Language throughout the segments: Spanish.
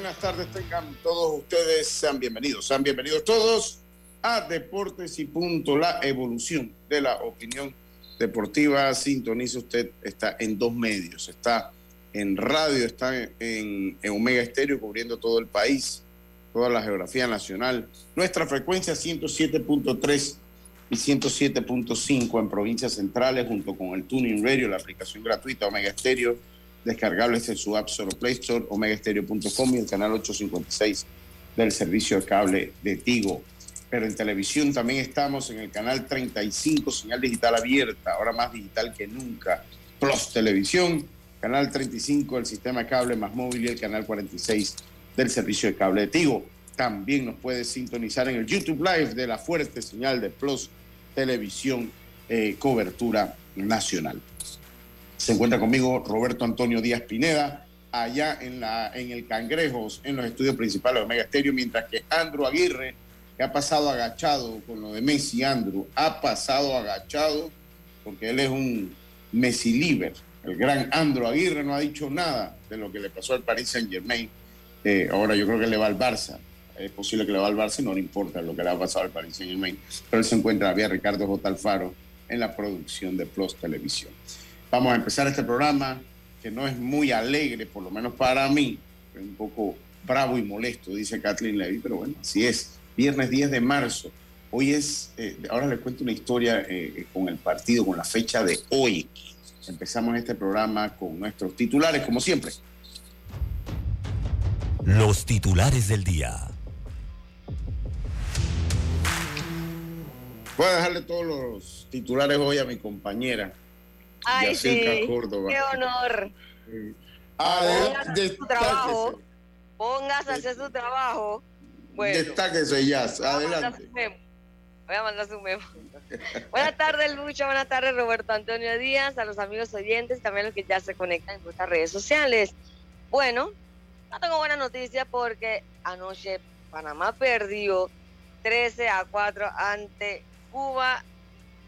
Buenas tardes. Tengan todos ustedes, sean bienvenidos, sean bienvenidos todos a Deportes y Punto, la evolución de la opinión deportiva. Sintoniza usted, está en dos medios, está en radio, está en, en Omega Estéreo cubriendo todo el país, toda la geografía nacional. Nuestra frecuencia 107.3 y 107.5 en provincias centrales, junto con el Tuning Radio, la aplicación gratuita Omega Estéreo descargables en su App Store Play Store, omegaestereo.com y el canal 856 del servicio de cable de Tigo. Pero en televisión también estamos en el canal 35, señal digital abierta, ahora más digital que nunca. Plus Televisión, canal 35 del sistema cable más móvil y el canal 46 del servicio de cable de Tigo. También nos puede sintonizar en el YouTube Live de la fuerte señal de Plus Televisión, eh, cobertura nacional. Se encuentra conmigo Roberto Antonio Díaz Pineda, allá en, la, en el Cangrejos, en los estudios principales de Omega Estéreo, mientras que Andrew Aguirre, que ha pasado agachado con lo de Messi, Andrew, ha pasado agachado porque él es un Messi liber. El gran Andrew Aguirre no ha dicho nada de lo que le pasó al Paris Saint Germain. Eh, ahora yo creo que le va al Barça. Es posible que le va al Barça y no le importa lo que le ha pasado al Paris Saint Germain. Pero él se encuentra vía Ricardo J. Alfaro en la producción de Plus Televisión. Vamos a empezar este programa que no es muy alegre, por lo menos para mí, es un poco bravo y molesto, dice Kathleen Levy, pero bueno, así es. Viernes 10 de marzo. Hoy es, eh, ahora les cuento una historia eh, con el partido, con la fecha de hoy. Empezamos este programa con nuestros titulares, como siempre. Los titulares del día. Voy a dejarle todos los titulares hoy a mi compañera, Ay, sí. Qué honor. Póngase su trabajo. Póngase a hacer su trabajo. Bueno, Destáquese ya. Adelante. Voy a mandar su memo. buenas tardes, Lucho. Buenas tardes, Roberto Antonio Díaz. A los amigos oyentes también a los que ya se conectan en nuestras redes sociales. Bueno, no tengo buena noticia porque anoche Panamá perdió 13 a 4 ante Cuba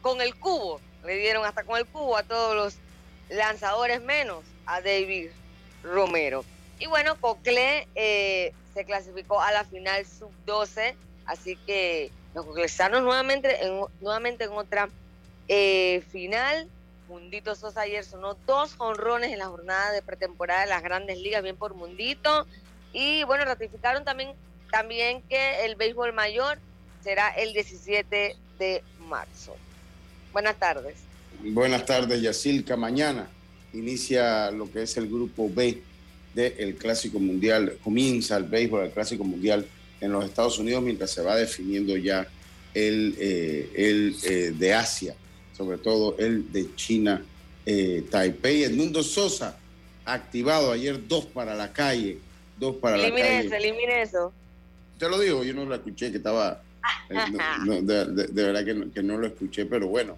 con el cubo le dieron hasta con el cubo a todos los lanzadores menos a David Romero. Y bueno, Cocle eh, se clasificó a la final sub-12, así que los coclesanos nuevamente en, nuevamente en otra eh, final. Mundito Sosa ayer sonó dos honrones en la jornada de pretemporada de las grandes ligas, bien por Mundito. Y bueno, ratificaron también, también que el béisbol mayor será el 17 de marzo. Buenas tardes. Buenas tardes, Yacilca. Mañana inicia lo que es el grupo B del Clásico Mundial. Comienza el béisbol del Clásico Mundial en los Estados Unidos mientras se va definiendo ya el, eh, el eh, de Asia, sobre todo el de China, eh, Taipei. Edmundo Sosa, activado ayer dos para la calle, dos para la calle. Eso, elimine eso. Te lo digo, yo no lo escuché, que estaba eh, de, verdad que no, lo escuché, pero bueno.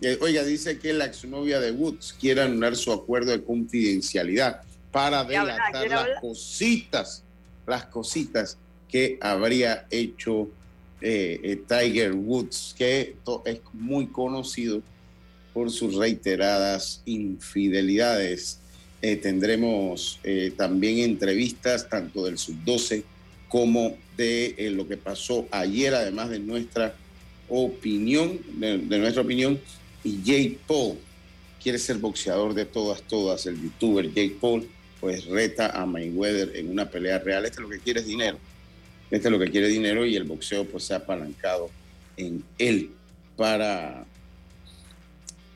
Eh, oiga, dice que la exnovia de Woods quiere anular su acuerdo de confidencialidad para delatar las cositas, las cositas que habría hecho eh, Tiger Woods, que es muy conocido por sus reiteradas infidelidades. tendremos también entrevistas tanto del sub-12 como de eh, lo que pasó ayer, además de nuestra opinión, de, nuestra opinión, y Jake Paul quiere ser boxeador de todas, todas, el youtuber Jake Paul, pues reta a Mayweather en una pelea real. Este es lo que quiere es dinero. Este es lo que quiere dinero y el boxeo pues se ha apalancado en él para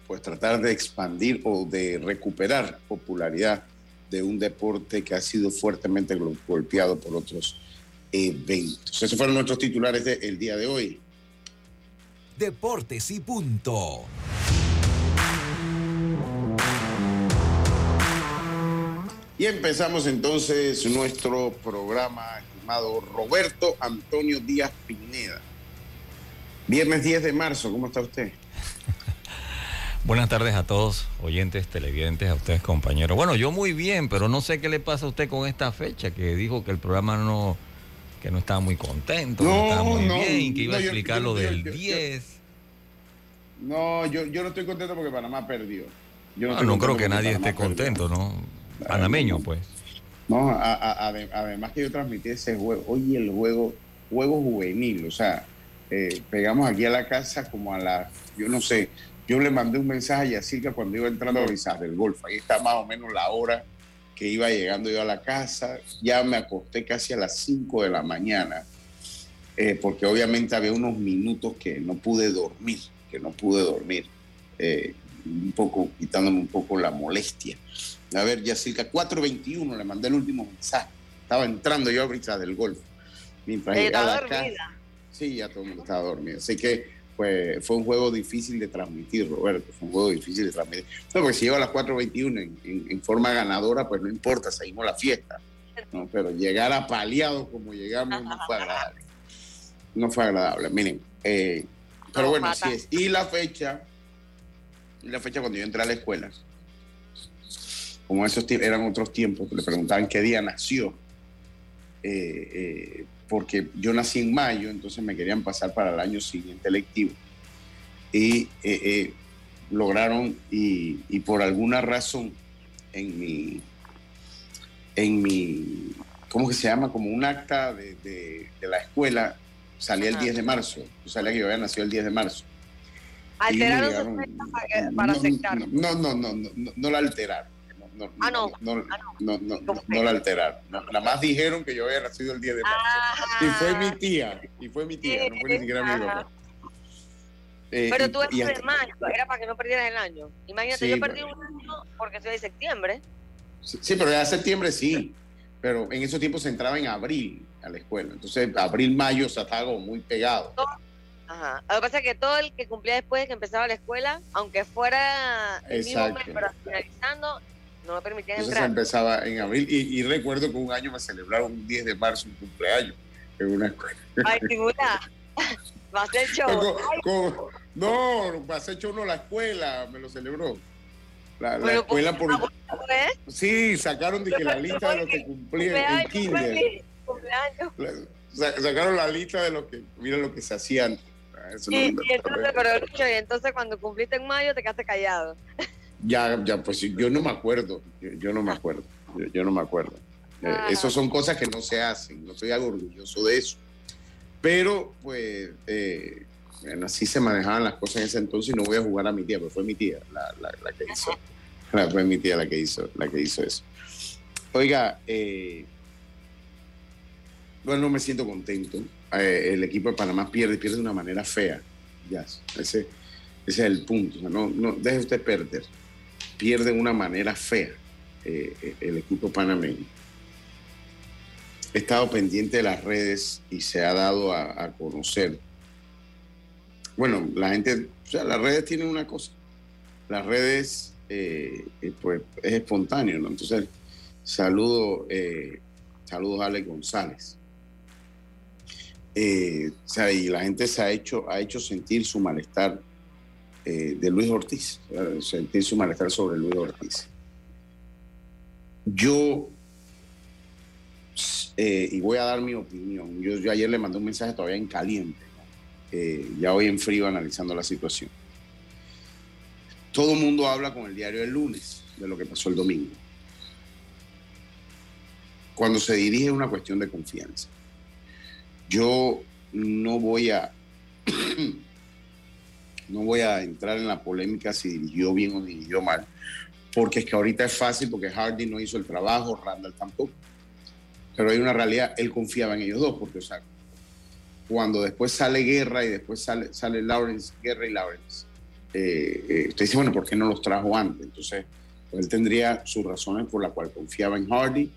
pues tratar de expandir o de recuperar popularidad de un deporte que ha sido fuertemente golpeado por otros eventos. Esos fueron nuestros titulares del día de hoy. Deportes y punto. Y empezamos entonces nuestro programa, estimado Roberto Antonio Díaz Pineda. Viernes 10 de marzo, ¿cómo está usted? Buenas tardes a todos, oyentes, televidentes, a ustedes, compañeros. Bueno, yo muy bien, pero no sé qué le pasa a usted con esta fecha, que dijo que el programa no, que no estaba muy contento, no, estaba muy bien, que iba a explicar lo del 10. no, yo, yo no estoy contento porque Panamá perdió. Yo no, ah, creo que nadie esté contento, ¿no? Panameño, pues. No, además que yo transmití ese juego, oye, el juego, juego juvenil, o sea, eh, pegamos aquí a la casa como a la, yo no sé, yo le mandé un mensaje a Yacirca cuando iba entrando a Brisas del Golfo, ahí está más o menos la hora que iba llegando yo a la casa, ya me acosté casi a las 5 de la mañana, eh, porque obviamente había unos minutos que no pude dormir, que no pude dormir. Eh, un poco, quitándome un poco la molestia. A ver, ya cerca 4.21 le mandé el último mensaje. Estaba entrando yo ahorita del golf. Mientras llegaba Sí, ya todo el mundo estaba dormido. Así que pues, fue un juego difícil de transmitir, Roberto. Fue un juego difícil de transmitir. No, porque si lleva a las 4.21 en, en, forma ganadora, pues no importa, seguimos la fiesta. Pero llegar apaleado como llegamos no fue agradable. No fue agradable. Miren, eh, pero bueno, así es. Y la fecha la fecha cuando yo entré a la escuela. Como esos eran otros tiempos, le preguntaban qué día nació. Eh, eh, porque yo nací en mayo, entonces me querían pasar para el año siguiente lectivo. Y eh, lograron, y, por alguna razón, en mi, en mi, ¿cómo que se llama? Como un acta de, la escuela, salía el 10 de marzo. Yo salía que yo había nacido el 10 de marzo. ¿Alteraron sus fechas para, aceptar? No, no, no, no, no, la alteraron. No, ah, no. No, no, no, no, la alteraron. Nada más dijeron que yo había nacido el 10 de marzo. y fue mi tía. Y fue mi tía, no fue ni siquiera mi papá. Eh, pero tú eres de mayo, era para que no perdieras el año. Imagínate, yo perdí un año porque soy de septiembre. Sí, pero ya septiembre sí. Pero en esos tiempos se entraba en abril a la escuela. Entonces, abril, mayo, o sea, estaba muy pegado. Ajá. Lo que pasa es que todo el que cumplía después de que empezaba la escuela, aunque fuera el mismo mes, pero finalizando, no me permitían Entonces entrar. empezaba en abril y, recuerdo que un año me celebraron un 10 de marzo un cumpleaños en una escuela. Ay, figura. Va a ser show. no, va a ser show no la escuela, me lo celebró. La, la escuela por... Sí, sacaron de que la lista de los que cumplían en kinder. Sacaron la lista de los que, mira lo que se hacían y, entonces, pero, y entonces cuando cumpliste en mayo te quedaste callado. Ya, ya, pues yo no me acuerdo, yo, no me acuerdo, yo, no me acuerdo. Eh, ah. Esas son cosas que no se hacen, no estoy algo orgulloso de eso. Pero, pues, eh, bueno, así se manejaban las cosas en ese entonces y no voy a jugar a mi tía, pero fue mi tía la, la, que hizo, fue mi tía la que hizo, la que hizo eso. Oiga, eh, bueno, no me siento contento eh, el equipo de Panamá pierde, pierde de una manera fea. Ya, ese, es el punto. no, no, deje usted perder. Pierde de una manera fea eh, el equipo panameño. He estado pendiente de las redes y se ha dado a, conocer. Bueno, la gente, o sea, las redes tienen una cosa. Las redes, eh, pues, es espontáneo, ¿no? Entonces, saludo, saludos a Ale González eh, o sea, y la gente se ha hecho, ha hecho sentir su malestar eh, de Luis Ortiz, sentir su malestar sobre Luis Ortiz. Yo, eh, y voy a dar mi opinión, yo, ayer le mandé un mensaje todavía en caliente, ya hoy en frío analizando la situación. Todo el mundo habla con el diario del lunes de lo que pasó el domingo. Cuando se dirige una cuestión de confianza yo no voy a no voy a entrar en la polémica si dirigió bien o dirigió mal, porque es que ahorita es fácil porque Hardy no hizo el trabajo, Randall tampoco. Pero hay una realidad, él confiaba en ellos dos, porque o sea, cuando después sale Guerra y después sale, sale Lawrence, Guerra y Lawrence, eh, eh, usted dice, bueno, ¿por qué no los trajo antes? Entonces, pues, él tendría sus razones por las cuales confiaba en Hardy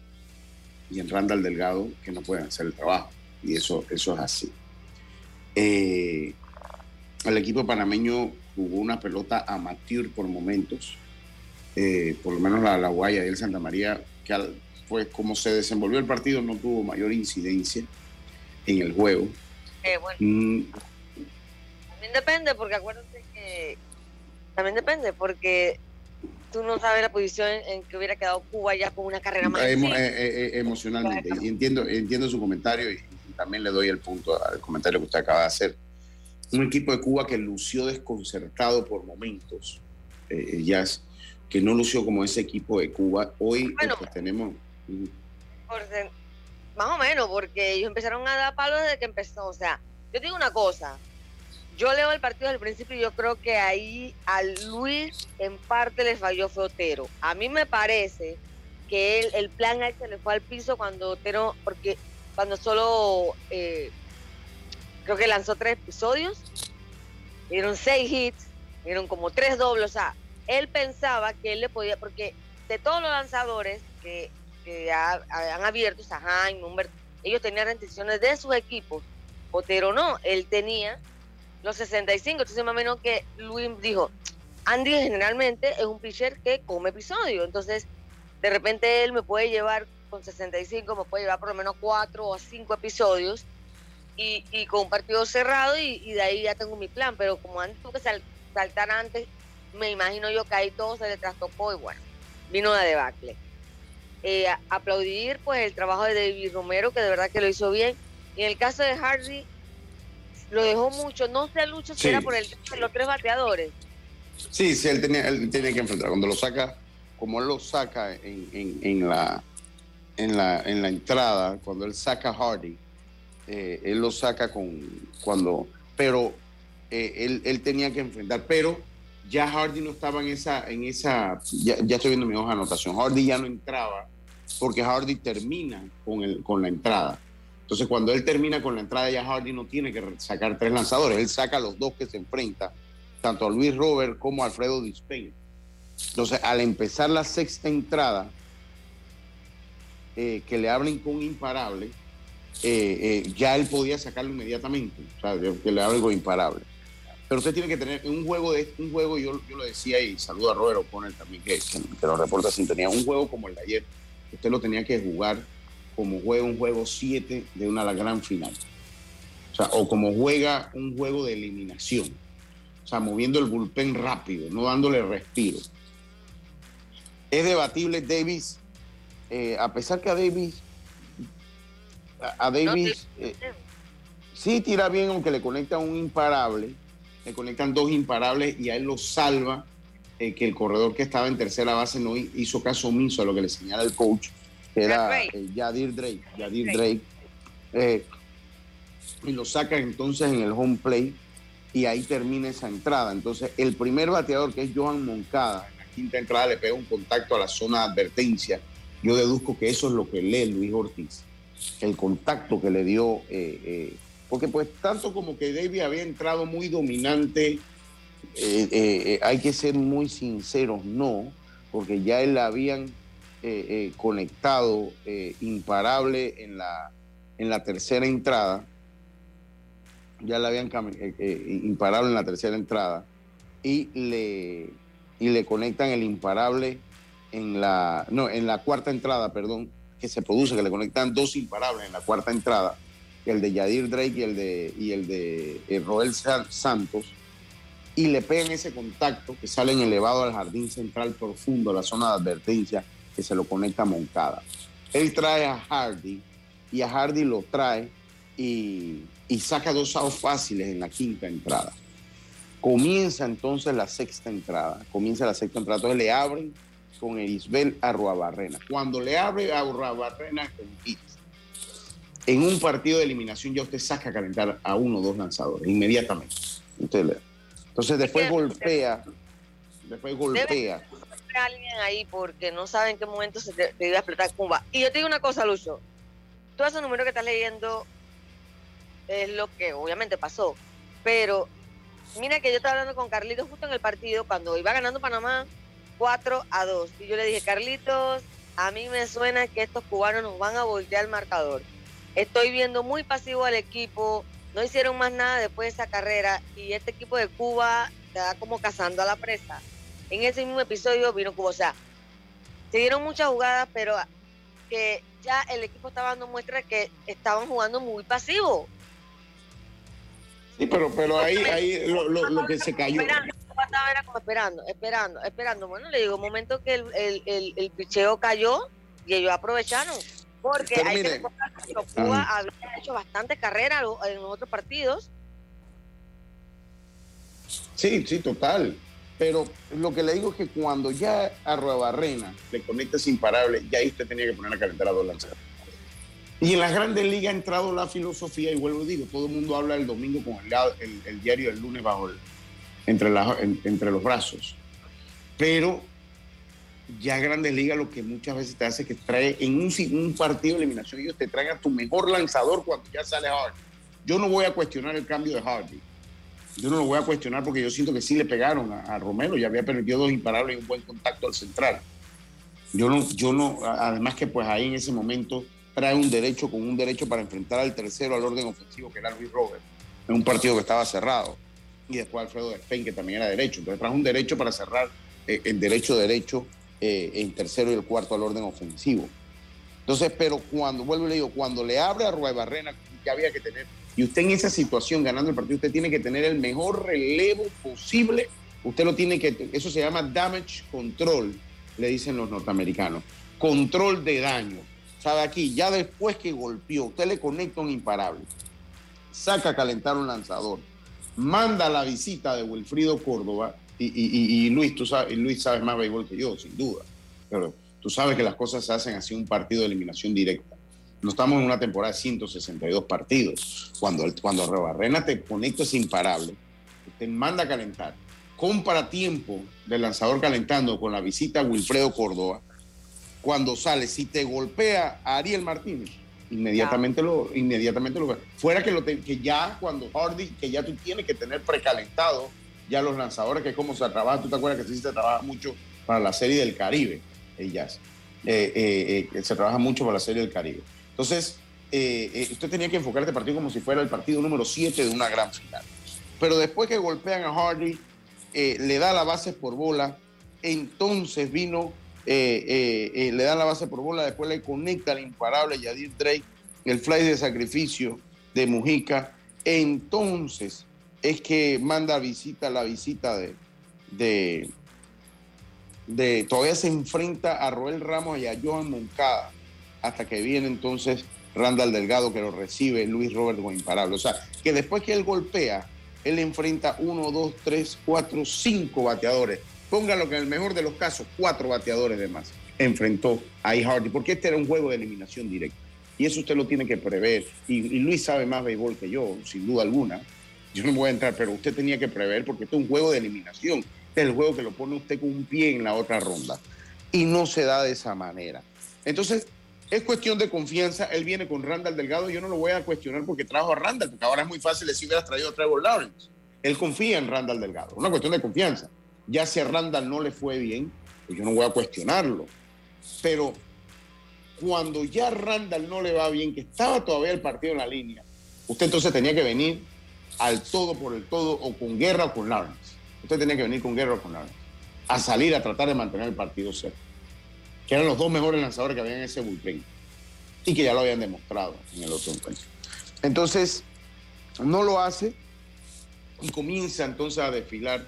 y en Randall Delgado, que no pueden hacer el trabajo y eso, eso es así. Eh, el equipo panameño jugó una pelota amateur por momentos, eh, por lo menos la, la Guaya y el Santa María, que pues como se desenvolvió el partido no tuvo mayor incidencia en el juego. Eh, bueno. Mm. También depende, porque acuérdate que también depende, porque tú no sabes la posición en que hubiera quedado Cuba ya con una carrera más. emocionalmente, y entiendo, entiendo su comentario y, también le doy el punto al comentario que usted acaba de hacer. Un equipo de Cuba que lució desconcertado por momentos, eh, Jazz, que no lució como ese equipo de Cuba. Hoy pues, tenemos... más o menos, porque ellos empezaron a dar palos desde que empezó. O sea, yo digo una cosa, yo leo el partido desde el principio y yo creo que ahí a Luis en parte le falló fue Otero. A mí me parece que el plan a se le fue al piso cuando Otero, porque cuando solo eh, creo que lanzó tres episodios, dieron seis hits, dieron como tres dobles, o sea, él pensaba que él le podía, porque de todos los lanzadores que, han abierto, o sea, Jaime, ellos tenían restricciones de sus equipos, Otero no, él tenía los 65, entonces más o menos que Luis dijo, Andy generalmente es un pitcher que come episodios, entonces de repente él me puede llevar con 65 me puede llevar por lo menos cuatro o cinco episodios y, y con un partido cerrado y, de ahí ya tengo mi plan. Pero como antes tuve que saltar antes, me imagino yo que ahí todo se le trastocó y bueno, vino la debacle. Eh, aplaudir pues el trabajo de David Romero, que de verdad que lo hizo bien. Y en el caso de Hardy, lo dejó mucho. No sé, Lucho, si era por el, los tres bateadores. Sí, sí, él tenía, él tenía que enfrentar. Cuando lo saca, como él lo saca en, en, en la en la, en la entrada, cuando él saca a Hardy, eh, él lo saca con cuando, pero eh, él, él, tenía que enfrentar, pero ya Hardy no estaba en esa, en esa, ya, estoy viendo mi hoja de anotación, Hardy ya no entraba porque Hardy termina con, el, con la entrada. Entonces cuando él termina con la entrada ya Hardy no tiene que sacar tres lanzadores, él saca los dos que se enfrentan, tanto a Luis Robert como a Alfredo Dispeña. Entonces al empezar la sexta entrada, eh, que le hablen con imparable, eh, eh, ya él podía sacarlo inmediatamente, o sea, que le con imparable. Pero usted tiene que tener un juego, de un juego yo, yo lo decía y saludo a Robert O'Connor también, que, que, lo reporta sin tenía un juego como el de ayer, usted lo tenía que jugar como juega un juego 7 de una la gran final. O sea, o como juega un juego de eliminación. O sea, moviendo el bullpen rápido, no dándole respiro. Es debatible Davis eh, a pesar que a Davis, a, Davis eh, sí tira bien, aunque le conecta un imparable, le conectan dos imparables y a él lo salva eh, que el corredor que estaba en tercera base no hizo caso omiso a lo que le señala el coach, que era Yadir Drake. Yadir Drake. y lo saca entonces en el home play y ahí termina esa entrada. Entonces, el primer bateador, que es Johan Moncada, en la quinta entrada le pega un contacto a la zona de advertencia yo deduzco que eso es lo que lee Luis Ortiz, el contacto que le dio, eh, eh, porque pues tanto como que David había entrado muy dominante, eh, hay que ser muy sinceros, no, porque ya él la habían conectado imparable en la, en la tercera entrada, ya la habían imparable en la tercera entrada, y le, y le conectan el imparable en la, no, en la cuarta entrada, perdón, que se produce, que le conectan dos imparables en la cuarta entrada, el de Yadir Drake y el de, y el de eh, Roel Santos, y le pegan ese contacto que sale en elevado al jardín central profundo, la zona de advertencia, que se lo conecta a Moncada. Él trae a Hardy y a Hardy lo trae y, y saca dos outs fáciles en la quinta entrada. Comienza entonces la sexta entrada, comienza la sexta entrada, entonces le abren con Erisbel Arruabarrena. Cuando le abre a Arruabarrena con en un partido de eliminación ya usted saca a calentar a uno o dos lanzadores inmediatamente. Entonces después golpea, después golpea. alguien ahí porque no sabe en qué momento se te, iba a explotar Cuba. Y yo te digo una cosa, Lucho. Todo ese número que estás leyendo es lo que obviamente pasó. Pero mira que yo estaba hablando con Carlitos justo en el partido cuando iba ganando Panamá 4 a 2. Y yo le dije, Carlitos, a mí me suena que estos cubanos nos van a voltear el marcador. Estoy viendo muy pasivo al equipo, no hicieron más nada después de esa carrera y este equipo de Cuba está como cazando a la presa. en ese mismo episodio vino Cubo. O sea, se dieron muchas jugadas, pero que ya el equipo estaba dando muestra que estaban jugando muy pasivo. Sí, pero, pero ahí, ahí lo, lo, que se cayó. Esperando, era como esperando, esperando, esperando. Bueno, le digo, un momento que el, el, el, el picheo cayó y ellos aprovecharon. Porque hay que que Cuba ah. había hecho bastante carrera en otros partidos. Sí, sí, total. Pero lo que le digo es que cuando ya a Barrena le conectas imparable, ya ahí usted tenía que poner a calentar a dos lanzadores. Y en las grandes ligas ha entrado la filosofía, y vuelvo a digo, todo el mundo habla el domingo con el, el, diario del lunes bajo entre, entre los brazos. Pero ya Grandes Ligas lo que muchas veces te hace que trae en un, un partido de eliminación, ellos te traen a tu mejor lanzador cuando ya sale Hardy. Yo no voy a cuestionar el cambio de Hardy. Yo no lo voy a cuestionar porque yo siento que sí le pegaron a, Romero, ya había permitido dos imparables y un buen contacto al central. Yo no, yo no, además que pues ahí en ese momento trae un derecho con un derecho para enfrentar al tercero al orden ofensivo que era Luis Robert, en un partido que estaba cerrado. Y después Alfredo Despen, que también era derecho. Entonces trae un derecho para cerrar eh, el derecho derecho eh, en tercero y el cuarto al orden ofensivo. Entonces, pero cuando, vuelvo y le digo, cuando le abre a Rueda Barrena, que había que tener, y usted en esa situación ganando el partido, usted tiene que tener el mejor relevo posible, usted lo tiene que, eso se llama damage control, le dicen los norteamericanos, control de daño. ¿Sabe aquí? Ya después que golpeó, usted le conecta un imparable, saca a calentar un lanzador, manda la visita de Wilfrido Córdoba y, Luis, tú sabes, Luis sabes más béisbol que yo, sin duda. Pero tú sabes que las cosas se hacen así un partido de eliminación directa. No estamos en una temporada de 162 partidos. Cuando, cuando Rebarrena te conecta es imparable, te manda a calentar, compra tiempo del lanzador calentando con la visita a Wilfredo Córdoba. Cuando sale, si te golpea a Ariel Martínez, inmediatamente lo, inmediatamente lo Fuera que, lo que ya cuando Hardy, que ya tú tienes que tener precalentado ya los lanzadores, que es como se trabaja, tú te acuerdas que sí se trabaja mucho para la serie del Caribe, ellas. Eh, eh, eh, se trabaja mucho para la serie del Caribe. Entonces, usted tenía que enfocar este partido como si fuera el partido número 7 de una gran final. Pero después que golpean a Hardy, le da la base por bola, entonces vino, le dan la base por bola, después le conecta al imparable Yadir Drake, el fly de sacrificio de Mujica, entonces es que manda visita, la visita de, de, todavía se enfrenta a Roel Ramos y a Johan Moncada, hasta que viene entonces Randall Delgado que lo recibe Luis Roberto imparable. O sea, que después que él golpea, él enfrenta uno, dos, tres, cuatro, cinco bateadores. Póngalo que en el mejor de los casos, cuatro bateadores de más enfrentó a I. Hardy, porque este era un juego de eliminación directa. Y eso usted lo tiene que prever. Y, Luis sabe más béisbol que yo, sin duda alguna yo no voy a entrar, pero usted tenía que prever porque esto es un juego de eliminación. Este es el juego que lo pone usted con un pie en la otra ronda. Y no se da de esa manera. Entonces, es cuestión de confianza. Él viene con Randall Delgado. Yo no lo voy a cuestionar porque trajo a Randall, porque ahora es muy fácil decir hubieras traído a Trevor Lawrence. Él confía en Randall Delgado. Una cuestión de confianza. Ya si a Randall no le fue bien, pues yo no voy a cuestionarlo. Pero cuando ya a Randall no le va bien, que estaba todavía el partido en la línea, usted entonces tenía que venir al todo por el todo o con guerra o con Lawrence. Usted tenía que venir con guerra o con Lawrence. A salir a tratar de mantener el partido cerca. Que eran los dos mejores lanzadores que habían en ese bullpen. Y que ya lo habían demostrado en el otro encuentro. Entonces, no lo hace y comienza entonces a desfilar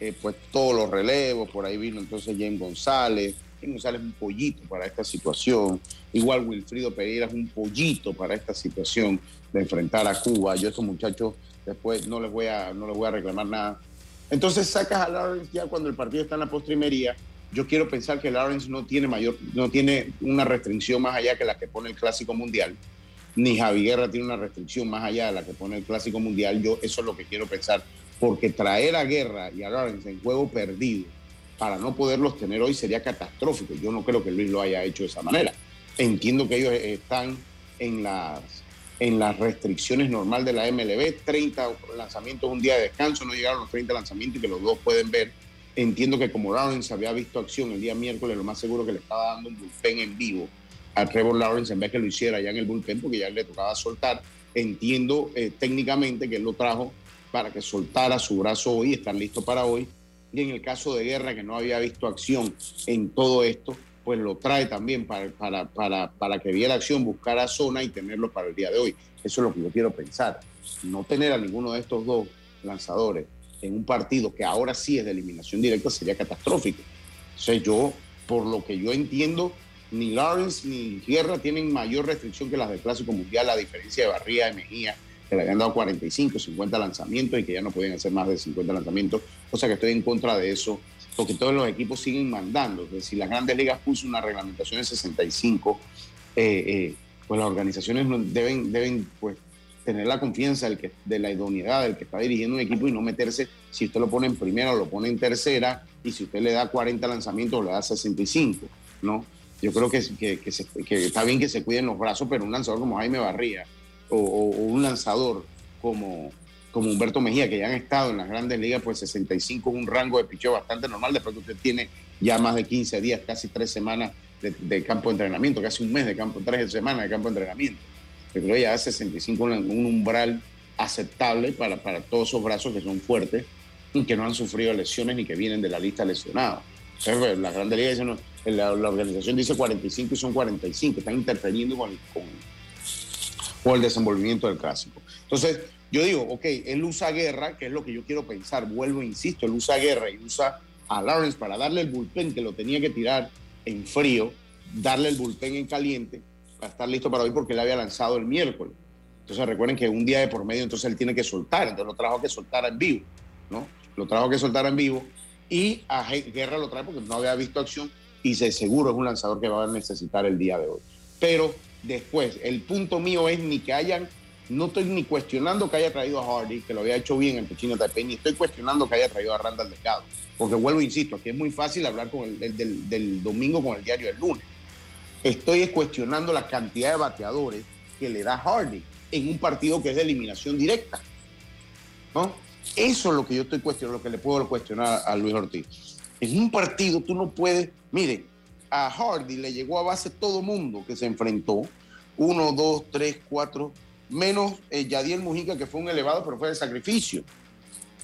eh, pues todos los relevos. Por ahí vino entonces James González. James González es un pollito para esta situación. Igual Wilfrido Pereira es un pollito para esta situación de enfrentar a Cuba. Yo estos muchachos después no les voy a, no les voy a reclamar nada. Entonces sacas a Lawrence ya cuando el partido está en la postrimería. Yo quiero pensar que Lawrence no tiene mayor, no tiene una restricción más allá que la que pone el Clásico Mundial, ni Javi Guerra tiene una restricción más allá de la que pone el Clásico Mundial. Yo eso es lo que quiero pensar, porque traer a Guerra y a Lawrence en juego perdido para no poderlos tener hoy sería catastrófico. Yo no creo que Luis lo haya hecho de esa manera. Entiendo que ellos están en las en las restricciones normal de la MLB, 30 lanzamientos un día de descanso, no llegaron los 30 lanzamientos y que los dos pueden ver. Entiendo que como Lawrence había visto acción el día miércoles, lo más seguro que le estaba dando un bullpen en vivo a Trevor Lawrence en vez que lo hiciera ya en el bullpen porque ya le tocaba soltar. Entiendo eh, técnicamente que él lo trajo para que soltara su brazo hoy, están listos para hoy. y en el caso de Guerra, que no había visto acción en todo esto, pues lo trae también para, para, para, para que viera acción, buscar zona y tenerlo para el día de hoy. Eso es lo que yo quiero pensar. No tener a ninguno de estos dos lanzadores en un partido que ahora sí es de eliminación directa sería catastrófico. O yo, por lo que yo entiendo, ni Lawrence ni Guerra tienen mayor restricción que las del Clásico Mundial, a diferencia de Barría y Mejía, que le habían dado 45, 50 lanzamientos y que ya no pueden hacer más de 50 lanzamientos. O sea que estoy en contra de eso, porque todos los equipos siguen mandando. Es decir, las grandes ligas puso una reglamentación de 65, eh, eh, pues las organizaciones deben, deben pues, tener la confianza del que, de la idoneidad del que está dirigiendo un equipo y no meterse, si usted lo pone en primera o lo pone en tercera, y si usted le da 40 lanzamientos, le da 65, ¿no? Yo creo que, que, está bien que se cuiden los brazos, pero un lanzador como Jaime Barría o, un lanzador como, como Humberto Mejía, que ya han estado en las grandes ligas, pues 65 es un rango de picheo bastante normal, después que usted tiene ya más de 15 días, casi tres semanas de, campo de entrenamiento, casi un mes de campo, tres semanas de campo de entrenamiento. Yo creo que ya 65 un, un umbral aceptable para, para todos esos brazos que son fuertes y que no han sufrido lesiones ni que vienen de la lista lesionados. Pues, la Grande dice, la, organización dice 45 y son 45, están interfiriendo con, con, el desenvolvimiento del clásico. Entonces, yo digo, ok, él usa guerra, que es lo que yo quiero pensar, vuelvo, e insisto, él usa guerra y usa a Lawrence para darle el bullpen que lo tenía que tirar en frío, darle el bullpen en caliente para estar listo para hoy porque él había lanzado el miércoles. Entonces recuerden que un día de por medio entonces él tiene que soltar, entonces lo trajo que soltara en vivo, ¿no? Lo trajo que soltara en vivo y a Guerra lo trae porque no había visto acción y se seguro es un lanzador que va a necesitar el día de hoy. Pero después, el punto mío es ni que hayan, no estoy ni cuestionando que haya traído a Hardy, que lo había hecho bien en Pechino Taipei, ni estoy cuestionando que haya traído a Randall Delgado, porque vuelvo, insisto, aquí es muy fácil hablar con el, del, domingo con el diario del lunes. Estoy cuestionando la cantidad de bateadores que le da Hardy en un partido que es de eliminación directa. ¿no? Eso es lo que yo estoy cuestionando, lo que le puedo cuestionar a Luis Ortiz. En un partido tú no puedes, mire, a Hardy le llegó a base todo mundo que se enfrentó, uno, dos, tres, cuatro, menos eh, Yadiel Mujica, que fue un elevado, pero fue de sacrificio,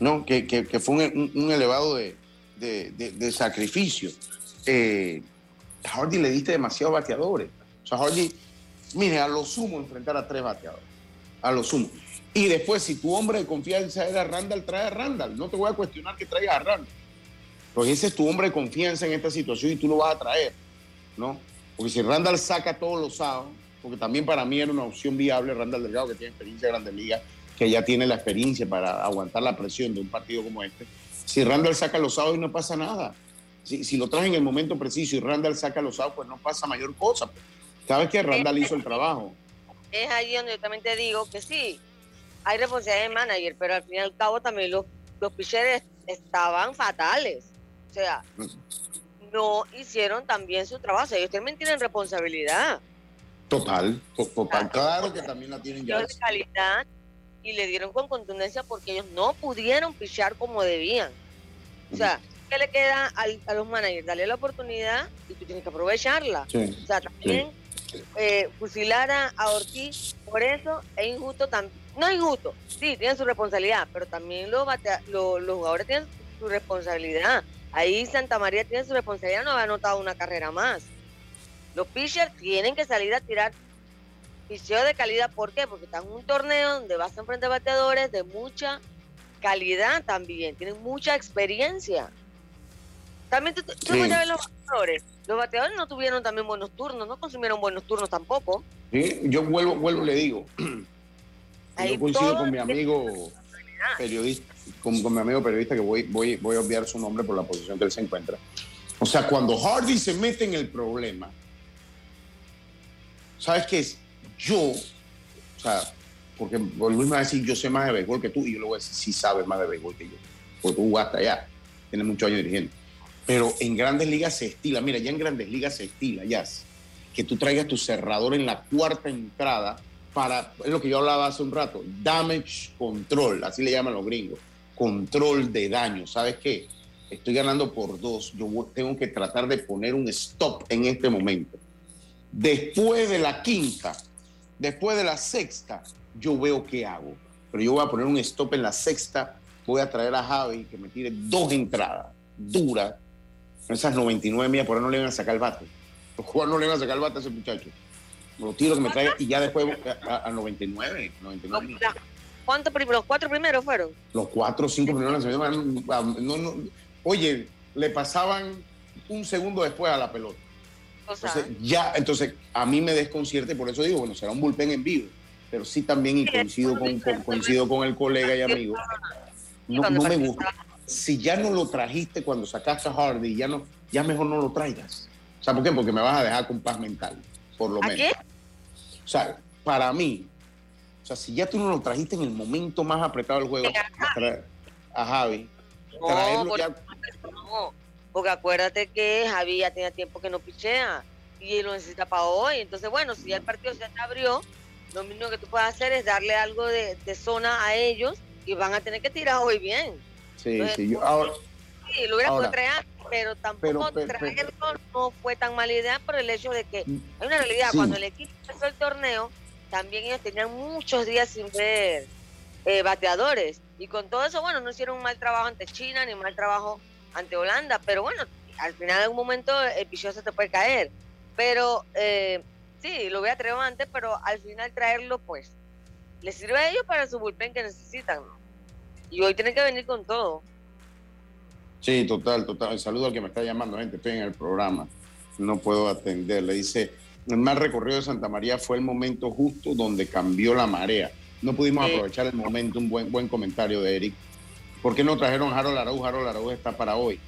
¿no? Que, fue un, elevado de, sacrificio. Eh, Hardy le diste demasiados bateadores. O sea, Hardy, mire, a lo sumo enfrentar a tres bateadores, a lo sumo. Y después, si tu hombre de confianza era Randall, trae a Randall. No te voy a cuestionar que traiga a Randall. Pues ese es tu hombre de confianza en esta situación y tú lo vas a traer, ¿no? Porque si Randall saca todos los sábados, porque también para mí era una opción viable, Randall Delgado, que tiene experiencia en Grandes Ligas, que ya tiene la experiencia para aguantar la presión de un partido como este. Si Randall saca los sábados y no pasa nada. Si, lo traes en el momento preciso y Randall saca los sábados, pues no pasa mayor cosa. Sabes que Randall hizo el trabajo. Es ahí donde yo también te digo que sí, hay responsabilidad de manager, pero al fin y al cabo también los, los estaban fatales. O sea, no hicieron también su trabajo. ellos también tienen responsabilidad. Total, total. Claro que también la tienen ya. De calidad y le dieron con contundencia porque ellos no pudieron pichar como debían. O sea, ¿qué le queda a los managers? Darle la oportunidad y tú tienes que aprovecharla. o sea, también eh, fusilar a, Ortiz por eso es injusto no es injusto, sí, tienen su responsabilidad, pero también los, los jugadores tienen su responsabilidad. Ahí Santa María tiene su responsabilidad, no haber anotado una carrera más. Los pitchers tienen que salir a tirar picheo de calidad. ¿Por qué? Porque están en un torneo donde vas a enfrentar bateadores de mucha calidad también, tienen mucha experiencia. También tú, los bateadores. Los bateadores no tuvieron también buenos turnos, no consumieron buenos turnos tampoco. Sí, yo vuelvo, vuelvo le digo, yo coincido con mi amigo periodista, con, mi amigo periodista que voy, voy, voy a obviar su nombre por la posición que él se encuentra. O sea, cuando Hardy se mete en el problema, ¿sabes qué es? Yo, o sea, porque Luis me va a decir, yo sé más de béisbol que tú, y yo le voy a decir, sí sabes más de béisbol que yo, porque tú jugaste allá, tienes muchos años dirigiendo. Pero en grandes ligas se estila, mira, ya en grandes ligas se estila, ya, que tú traigas tu cerrador en la cuarta entrada para, es lo que yo hablaba hace un rato, damage control, así le llaman los gringos, control de daño. ¿Sabes qué? Estoy ganando por dos, yo tengo que tratar de poner un stop en este momento. Después de la quinta, después de la sexta, yo veo qué hago. Pero yo voy a poner un stop en la sexta, voy a traer a Javi que me tire dos entradas. dura, esas 99 millas, por ahí no le iban a sacar el bate. Los jugadores no le iban a sacar el bate a ese muchacho. Los tiros que me traiga y ya después a, 99, 99 millas. ¿Cuántos los cuatro primeros fueron? Los cuatro o cinco primeros no, no, Oye, le pasaban un segundo después a la pelota. entonces, ya, entonces a mí me desconcierta y por eso digo, bueno, será un bullpen en vivo. Pero sí también, y coincido con, coincido con el colega y amigo, no, me gusta. Si ya no lo trajiste cuando sacaste a Hardy, ya, no, ya mejor no lo traigas. ¿Sabes por qué? Porque me vas a dejar con paz mental, por lo menos. O sea, para mí, o sea, si ya tú no lo trajiste en el momento más apretado del juego, a, Javi, no, porque, porque acuérdate que Javi ya tenía tiempo que no pichea y lo necesita para hoy. Entonces, bueno, si ya el partido se te abrió, lo mismo que tú puedes hacer es darle algo de, zona a ellos y van a tener que tirar hoy bien. Sí, sí, yo ahora. Sí, lo hubiera podido traer, pero tampoco traerlo no fue tan mala idea por el hecho de que mm, hay una realidad. Cuando el equipo empezó el torneo, también ellos tenían muchos días sin ver eh, bateadores. Y con todo eso, bueno, no hicieron un mal trabajo ante China ni un mal trabajo ante Holanda, pero bueno, al final en un momento el pichón se te puede caer. Pero eh, sí, lo voy a traer antes, pero al final traerlo, pues, les sirve a ellos para su bullpen que necesitan. Y hoy tienen que venir con todo. Sí, total, total. Saludo al que me está llamando, gente. Estoy en el programa. No puedo atender. Le dice, el mal recorrido de Santa María fue el momento justo donde cambió la marea. No pudimos aprovechar el momento, un buen, buen comentario de Eric. ¿Por qué no trajeron Harold Araújo? Harold Araújo está para hoy.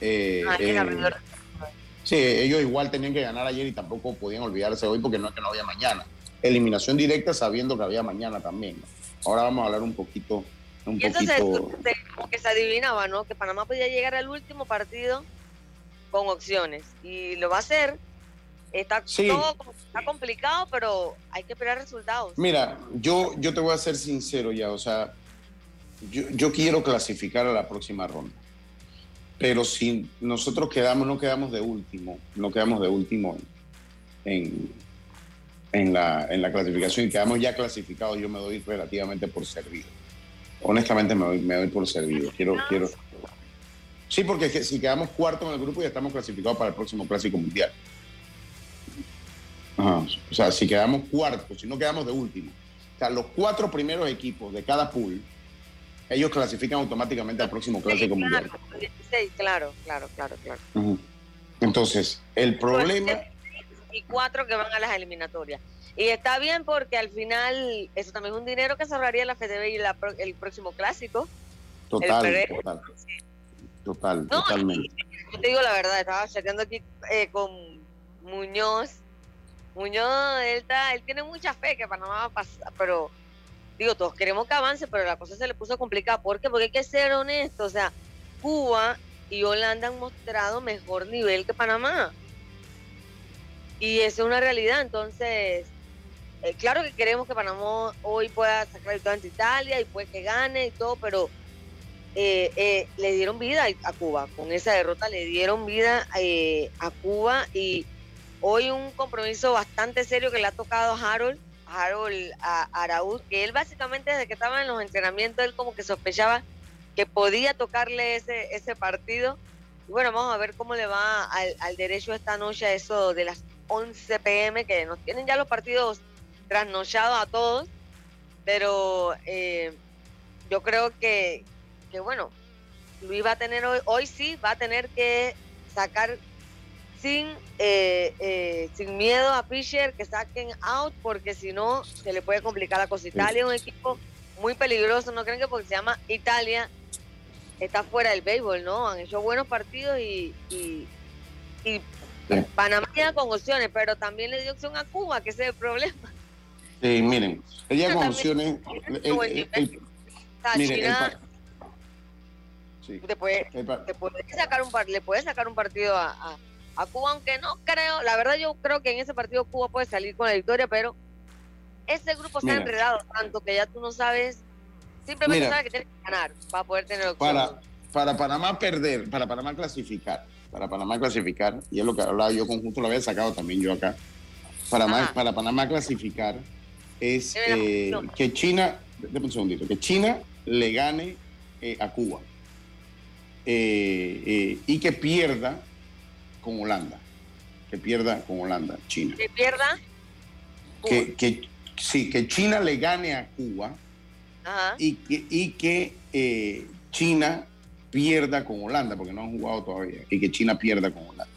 Eh, ah, eh, sí, ellos igual tenían que ganar ayer y tampoco podían olvidarse hoy porque no es que no había mañana. Eliminación directa sabiendo que había mañana también. Ahora vamos a hablar un poquito. Un y poquito... como que se adivinaba, ¿no? Que Panamá podía llegar al último partido con opciones. Y lo va a hacer Está todo está complicado, pero hay que esperar resultados. Mira, yo, yo te voy a ser sincero ya, o sea, yo, quiero clasificar a la próxima ronda. Pero si nosotros quedamos, no quedamos de último, no quedamos de último en, en, la, en la clasificación y quedamos ya clasificados, yo me doy relativamente por servido. Honestamente me doy, me doy por servido. Quiero, quiero. Sí, porque si quedamos cuarto en el grupo ya estamos clasificados para el próximo clásico mundial. O sea, si quedamos cuartos, si no quedamos de último. O sea, los cuatro primeros equipos de cada pool, ellos clasifican automáticamente al próximo clásico mundial. Sí, claro, claro, claro, claro. Entonces, el problema... Y cuatro que van a las eliminatorias. Y está bien porque al final eso también es un dinero que se ahorraría la FDB y el próximo clásico. Total, total. Total, totalmente. Yo te digo la verdad, estaba chateando aquí eh, con Muñoz Muñoz, él, está, él tiene mucha fe que Panamá va a pasar, pero digo, todos queremos que avance, pero la cosa se le puso complicada. ¿Por qué? Porque hay que ser honesto. O sea, Cuba y Holanda han mostrado mejor nivel que Panamá. Y eso es una realidad. Entonces, eh, claro que queremos que Panamá hoy pueda sacar el ante Italia y puede que gane y todo, pero eh, eh, le dieron vida a Cuba. Con esa derrota le dieron vida a Cuba y Hoy un compromiso bastante serio que le ha tocado a Harold, Harold a Araúz, que él básicamente desde que estaba en los entrenamientos, él como que sospechaba que podía tocarle ese, ese partido. Y bueno, vamos a ver cómo le va al, derecho esta noche a eso de las 11 pm, que nos tienen ya los partidos trasnochados a todos. Pero eh, yo creo que, que, bueno, Luis va a tener hoy, hoy sí, va a tener que sacar sin, eh, eh, sin miedo a Fisher que saquen out, porque si no se le puede complicar la cosa. Italia es un equipo muy peligroso, ¿no creen que porque se llama Italia está fuera del béisbol, ¿no? Han hecho buenos partidos y, y, Panamá queda con opciones, pero también le dio opción a Cuba, que ese es el problema. Sí, miren, ella con opciones. te puede, sacar un le puede sacar un partido a a Cuba, aunque no creo, la verdad yo creo que en ese partido Cuba puede salir con la victoria, pero ese grupo se ha enredado tanto que ya tú no sabes, simplemente sabes que tienes que ganar para poder tener opción. Para, para Panamá perder, para Panamá clasificar, para Panamá clasificar, y es lo que hablaba yo con justo lo había sacado también yo acá, para, para Panamá clasificar es eh, que China, déjame un segundito, que China le gane eh, a Cuba. eh, y que pierda con Holanda. Que pierda con Holanda, China. ¿Que pierda? Que, que, sí, que China le gane a Cuba y que, y que China pierda con Holanda, porque no han jugado todavía, y que China pierda con Holanda.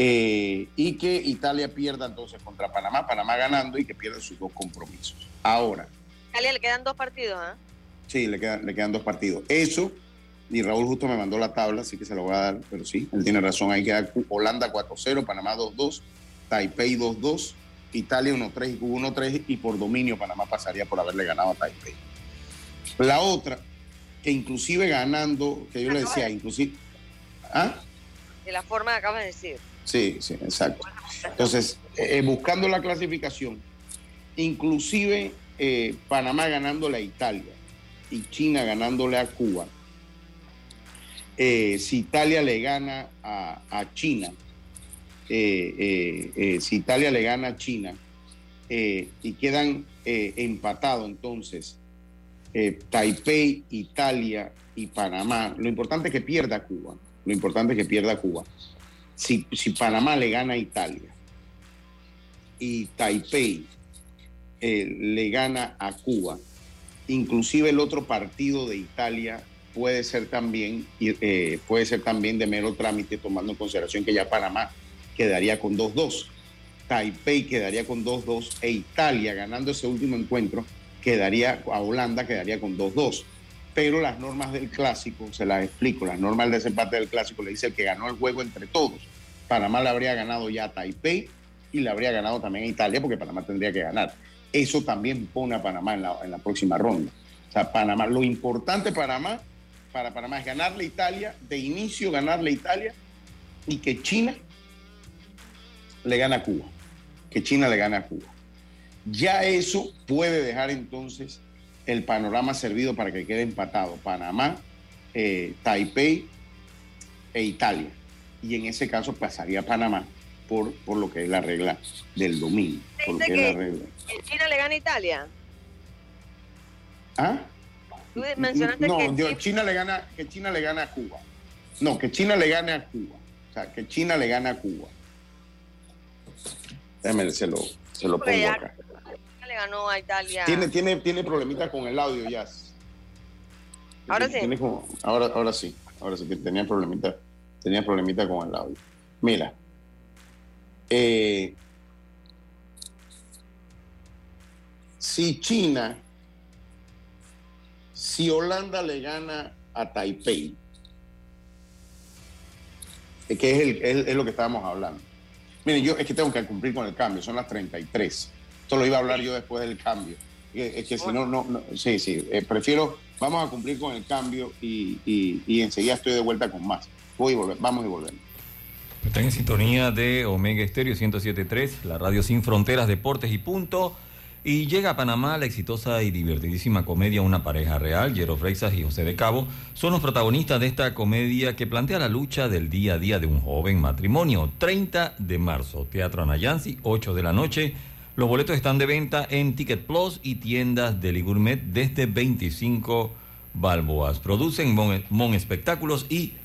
Eh, y que Italia pierda entonces contra Panamá, Panamá ganando y que pierda sus dos compromisos. Ahora. Italia le quedan dos partidos, ¿ah? Sí, le quedan, le quedan dos partidos. Eso, y Raúl justo me mandó la tabla, así que se lo voy a dar, pero sí, él tiene razón, hay que dar Holanda 4-0, Panamá 2-2, Taipei 2-2, Italia 1-3 y Cuba 1-3 y por dominio Panamá pasaría por haberle ganado a Taipei. La otra, que inclusive ganando, que yo le decía, inclusive... ¿Ah? De la forma que acabas de decir. Sí, sí, exacto. Entonces, eh, buscando la clasificación, inclusive eh, Panamá ganándole a Italia y China ganándole a Cuba, eh, si Italia le gana a, China, si Italia le gana a China y quedan empatados entonces Taipei, Italia y Panamá, lo importante es que pierda Cuba, lo importante es que pierda Cuba. Si, Panamá le gana a Italia y Taipei eh, le gana a Cuba, inclusive el otro partido de Italia puede ser también, eh, puede ser también de mero trámite, tomando en consideración que ya Panamá quedaría con 2-2. Taipei quedaría con 2-2 e Italia ganando ese último encuentro quedaría a Holanda quedaría con 2-2. Pero las normas del clásico, se las explico, las normas de ese parte del clásico le dice el que ganó el juego entre todos. Panamá le habría ganado ya a Taipei y le habría ganado también a Italia porque Panamá tendría que ganar. Eso también pone a Panamá en la, en la próxima ronda. O sea, Panamá, lo importante Panamá, para Panamá es ganarle a Italia, de inicio ganarle a Italia y que China le gane a Cuba. Que China le gane a Cuba. Ya eso puede dejar entonces el panorama servido para que quede empatado Panamá, eh, Taipei e Italia. Y en ese caso pasaría Panamá por, por lo que es la regla del dominio. Por lo que, es la regla. China le gana a Italia? ¿Ah? Tú mencionaste no, que China le gana, que China le gana a Cuba. No, que China le gane a Cuba. O sea, que China le gana a Cuba. Déjame, se lo, se lo pongo acá ganó a Italia. Tiene, tiene, tiene problemita con el audio ya. Ahora sí. ahora, ahora sí, ahora sí, tenía problemita, tenía problemita con el audio. Mira, eh, si China, si Holanda le gana a Taipei, que es, el, es, lo que estábamos hablando. Miren, yo es que tengo que cumplir con el cambio, son las 33. Esto lo iba a hablar yo después del cambio. Es que si no, no, sí, sí, eh, prefiero, vamos a cumplir con el cambio y, y, enseguida estoy de vuelta con más. Voy y vamos y volvemos. Están en sintonía de Omega Estéreo 107.3, la radio sin fronteras, deportes y punto. Y llega a Panamá la exitosa y divertidísima comedia Una pareja real. Jero Freixas y José de Cabo son los protagonistas de esta comedia que plantea la lucha del día a día de un joven matrimonio. 30 de marzo, Teatro Anayansi, 8 de la noche. Los boletos están de venta en Ticket Plus y tiendas de Gourmet desde 25 balboas. Producen Mon Espectáculos y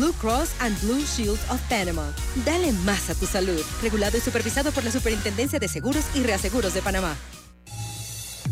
Blue Cross and Blue Shield of Panama. Dale más a tu salud. Regulado y supervisado por la Superintendencia de Seguros y Reaseguros de Panamá.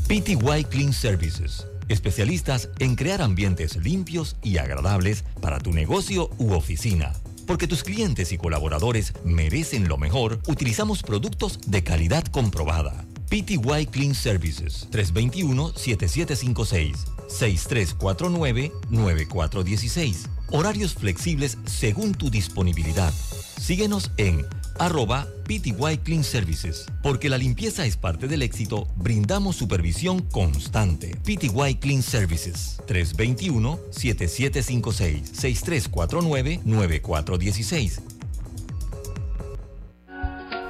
PTY Clean Services. Especialistas en crear ambientes limpios y agradables para tu negocio u oficina. Porque tus clientes y colaboradores merecen lo mejor, utilizamos productos de calidad comprobada. PTY Clean Services 321-7756 6349-9416 Horarios flexibles según tu disponibilidad. Síguenos en arroba PTY Clean Services. Porque la limpieza es parte del éxito, brindamos supervisión constante. PTY Clean Services 321-7756-6349-9416.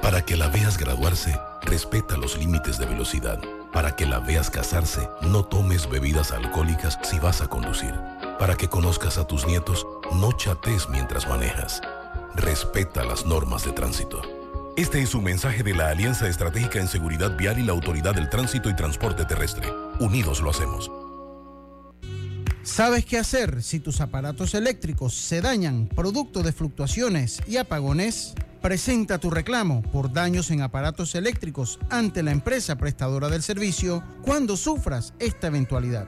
Para que la veas graduarse, respeta los límites de velocidad. Para que la veas casarse, no tomes bebidas alcohólicas si vas a conducir. Para que conozcas a tus nietos, no chates mientras manejas. Respeta las normas de tránsito. Este es un mensaje de la Alianza Estratégica en Seguridad Vial y la Autoridad del Tránsito y Transporte Terrestre. Unidos lo hacemos. ¿Sabes qué hacer si tus aparatos eléctricos se dañan producto de fluctuaciones y apagones? Presenta tu reclamo por daños en aparatos eléctricos ante la empresa prestadora del servicio cuando sufras esta eventualidad.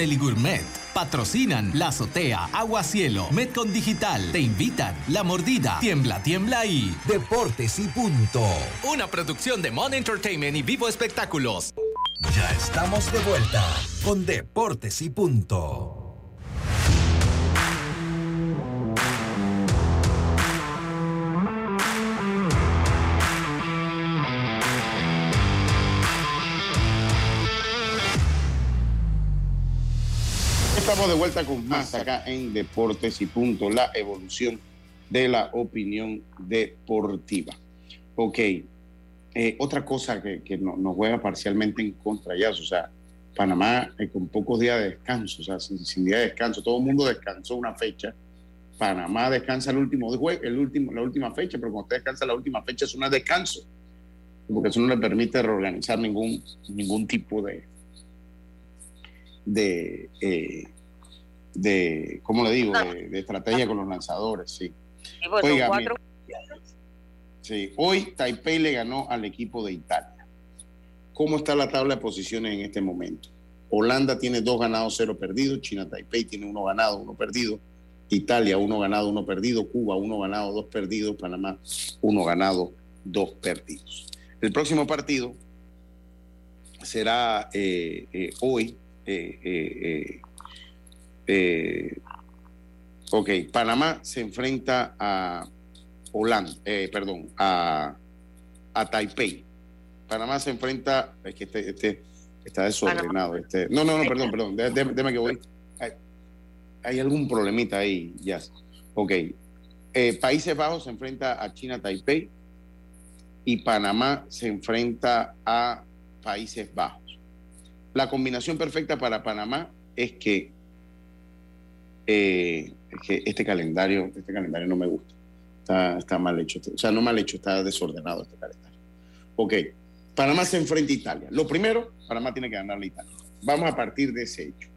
Deli Gourmet. Patrocinan La Azotea, Agua Cielo, Metcon Digital. Te invitan La Mordida, Tiembla, Tiembla y Deportes y Punto. Una producción de Mon Entertainment y Vivo Espectáculos. Ya estamos de vuelta con Deportes y Punto. Estamos de vuelta con más acá en Deportes y Punto, la evolución de la opinión deportiva. Ok, eh, otra cosa que, que no, nos juega parcialmente en contra ya, o sea, Panamá eh, con pocos días de descanso, o sea, sin, sin, día de descanso, todo el mundo descansó una fecha. Panamá descansa el último juego, el último, la última fecha, pero cuando usted descansa la última fecha es un descanso, porque eso no le permite reorganizar ningún, ningún tipo de, de, eh, de ¿cómo le digo?, de, de, estrategia con los lanzadores, sí. Oiga, cuatro... Sí, hoy Taipei le ganó al equipo de Italia. ¿Cómo está la tabla de posiciones en este momento? Holanda tiene dos ganados, cero perdidos. China Taipei tiene uno ganado, uno perdido. Italia, uno ganado, uno perdido. Cuba, uno ganado, dos perdidos. Panamá, uno ganado, dos perdidos. El próximo partido será eh, eh, hoy. Eh, ok, Panamá se enfrenta a Holanda, eh, perdón, a, a, Taipei. Panamá se enfrenta, es que este, este está desordenado. Este, no, no, no, perdón, perdón, déjame que voy. Hay, hay, algún problemita ahí, ya. Ok. Eh, Países Bajos se enfrenta a China Taipei y Panamá se enfrenta a Países Bajos. La combinación perfecta para Panamá es que, eh, es que este calendario, este calendario no me gusta. Está, está, mal hecho. O sea, no mal hecho, está desordenado este calendario. Ok, Panamá se enfrenta a Italia. Lo primero, Panamá tiene que ganarle a Italia. Vamos a partir de ese hecho.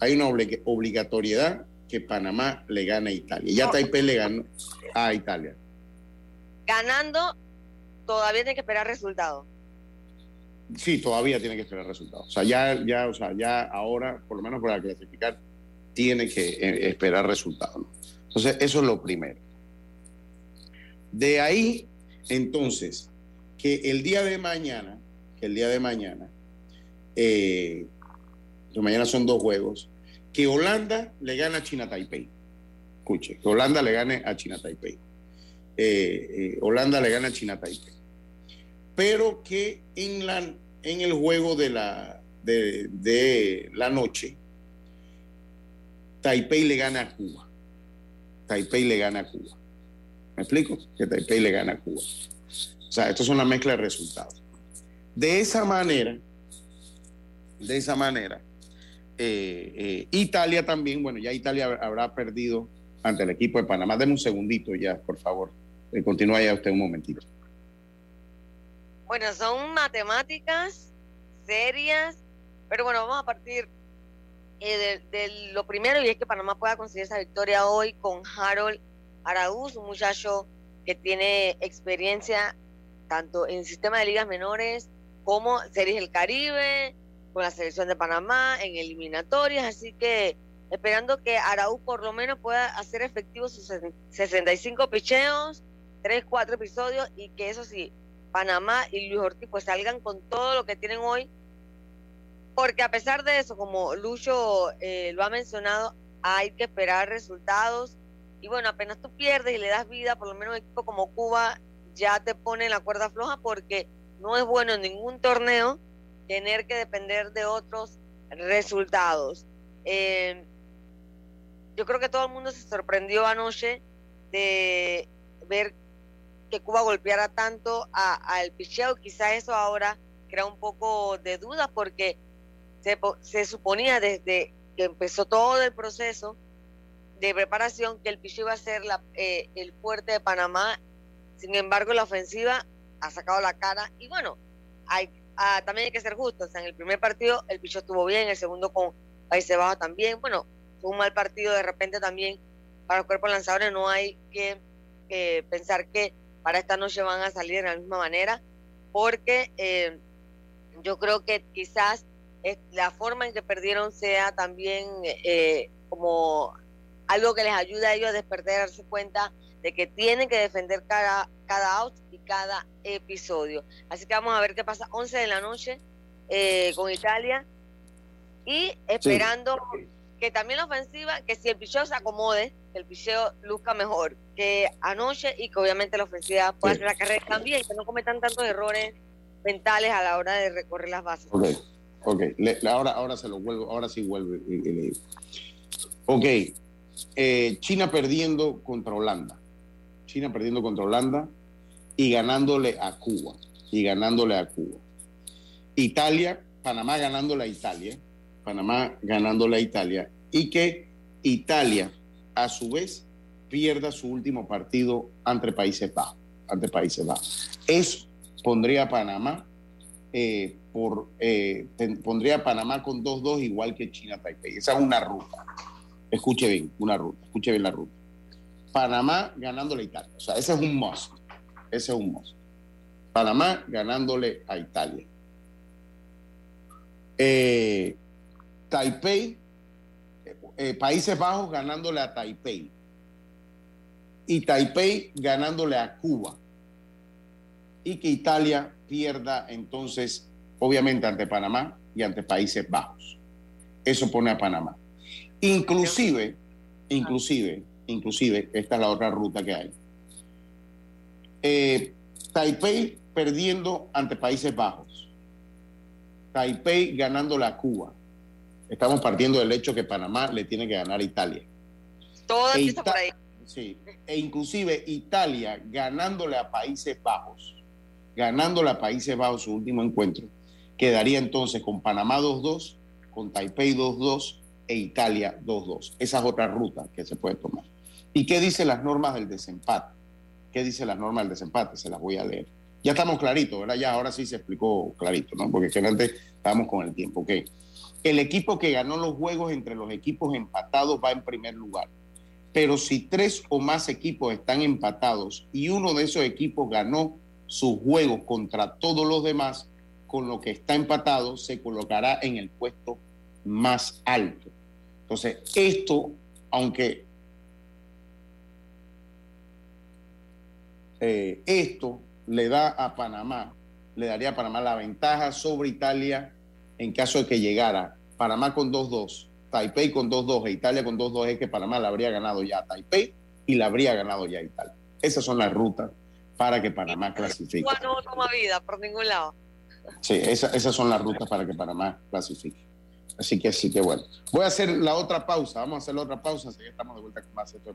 Hay una oblig obligatoriedad que Panamá le gane a Italia. Ya Taipei le ganó a Italia. Ganando, todavía tiene que esperar resultados. Sí, todavía tiene que esperar resultados. O sea, ya, ya, o sea, ya ahora, por lo menos para clasificar, tiene que eh, esperar resultados. Entonces, eso es lo primero. De ahí, entonces, que el día de mañana, que el día de mañana, eh, que mañana son dos juegos, que Holanda le gana a China Taipei. Escuche, que Holanda le gane a China Taipei. Eh, eh, Holanda le gana a China Taipei. Pero que en, en el juego de la, de, de la noche, Taipei le gana a Cuba. Taipei le gana a Cuba. ¿Me explico? Que Taipei le gana a Cuba. O sea, esto es una mezcla de resultados. De esa manera, de esa manera, eh, eh, Italia también, bueno, ya Italia habrá perdido ante el equipo de Panamá. Deme un segundito ya, por favor. Eh, continúa ya usted un momentito. Bueno, son matemáticas serias Pero bueno, vamos a partir eh, de, lo primero y es que Panamá pueda conseguir esa victoria hoy con Harold Araúz, un muchacho que tiene experiencia tanto en el sistema de ligas menores como Series del Caribe, con la selección de Panamá, en eliminatorias, así que esperando que Araúz por lo menos pueda hacer efectivos sus 65 picheos, 3, 4 episodios y que eso sí, Panamá y Luis Ortiz pues salgan con todo lo que tienen hoy, porque a pesar de eso, como Lucho eh, lo ha mencionado, hay que esperar resultados y bueno, apenas tú pierdes y le das vida, por lo menos un equipo como Cuba ya te pone en la cuerda floja porque no es bueno en ningún torneo tener que depender de otros resultados. Eh, yo creo que todo el mundo se sorprendió anoche de ver que Cuba golpeara tanto al picheo. Quizá eso ahora crea un poco de duda porque se, se, suponía desde que empezó todo el proceso de preparación que el picheo iba a ser la, eh, el fuerte de Panamá. Sin embargo, la ofensiva ha sacado la cara y bueno, hay, ah, también hay que ser justos. en el primer partido el picheo estuvo bien, el segundo con Países Bajos también. Bueno, un mal partido de repente también para los cuerpos lanzadores. No hay que pensar que para esta noche van a salir de la misma manera, porque eh, yo creo que quizás la forma en que perdieron sea también eh, como algo que les ayuda a ellos a despertar, a darse cuenta de que tienen que defender cada, cada out y cada episodio. Así que vamos a ver qué pasa. 11 de la noche eh, con Italia. Y esperando que también la ofensiva, que si el picheo se acomode, el picheo luzca mejor que anoche y que obviamente la ofensiva pueda hacer la carrera también, que no cometan tantos errores mentales a la hora de recorrer las bases. Ok, ok, ahora, ahora se lo vuelvo, ahora sí vuelve. Ok, eh, China perdiendo contra Holanda, China perdiendo contra Holanda y ganándole a Cuba, y ganándole a Cuba. Italia, Panamá ganándole a Italia, Panamá ganándole a Italia y que Italia a su vez pierda su último partido ante Países Bajos. Ante Países Bajos. Eso pondría a Panamá eh, por eh, pondría Panamá con 2-2 igual que China Taipei. Esa es una ruta. Escuche bien, una ruta. Escuche bien la ruta. Panamá ganándole a Italia. O sea, ese es un must. Ese es un must. Panamá ganándole a Italia. Eh, Taipei, eh, Países Bajos ganándole a Taipei y Taipei ganándole a Cuba y que Italia pierda entonces, obviamente, ante Panamá y ante Países Bajos. Eso pone a Panamá. Inclusive, inclusive, inclusive, esta es la otra ruta que hay. Eh, Taipei perdiendo ante Países Bajos. Taipei ganándole a Cuba estamos partiendo del hecho que Panamá le tiene que ganar a Italia. Todo e por ahí. Sí, e inclusive Italia ganándole a Países Bajos, ganándole a Países Bajos su último encuentro, quedaría entonces con Panamá 2-2, con Taipei 2-2 e Italia 2-2. Esa es otra ruta que se puede tomar. ¿Y qué dicen las normas del desempate? ¿Qué dice las normas del desempate? Se las voy a leer. Ya estamos claritos, ¿verdad? Ya ahora sí se explicó clarito, ¿no? Porque antes estábamos con el tiempo. Ok. El equipo que ganó los juegos entre los equipos empatados va en primer lugar. Pero si tres o más equipos están empatados y uno de esos equipos ganó sus juegos contra todos los demás, con lo que está empatado se colocará en el puesto más alto. Entonces, esto, aunque eh, esto le da a Panamá, le daría a Panamá la ventaja sobre Italia en caso de que llegara Panamá con 2-2, Taipei con 2-2 e Italia con 2-2, es que Panamá la habría ganado ya a Taipei y la habría ganado ya a Italia. Esas son las rutas para que Panamá clasifique. no toma vida por ningún lado. Sí, esas son las rutas para que Panamá clasifique. Así que sí que bueno. Voy a hacer la otra pausa. Vamos a hacer la otra pausa. Así que estamos de vuelta con más esto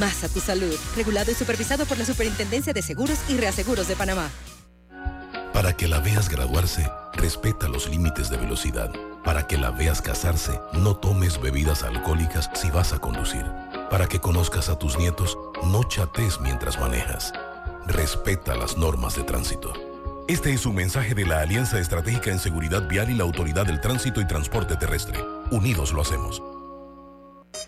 más a tu salud. Regulado y supervisado por la Superintendencia de Seguros y Reaseguros de Panamá. Para que la veas graduarse, respeta los límites de velocidad. Para que la veas casarse, no tomes bebidas alcohólicas si vas a conducir. Para que conozcas a tus nietos, no chates mientras manejas. Respeta las normas de tránsito. Este es un mensaje de la Alianza Estratégica en Seguridad Vial y la Autoridad del Tránsito y Transporte Terrestre. Unidos lo hacemos.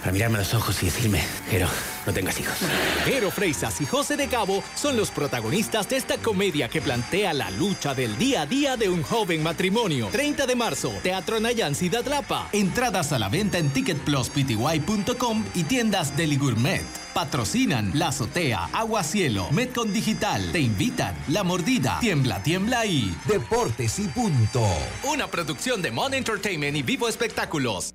para mirarme a los ojos y decirme, Jero, no tengas hijos. Jero Freisas y José de Cabo son los protagonistas de esta comedia que plantea la lucha del día a día de un joven matrimonio. 30 de marzo, Teatro Nayan Ciudad Lapa. Entradas a la venta en ticketpluspty.com y tiendas Deli Gourmet. Patrocinan La Azotea, Agua Cielo, Metcon Digital. Te invitan La Mordida, Tiembla, Tiembla y Deportes y Punto. Una producción de Mon Entertainment y Vivo Espectáculos.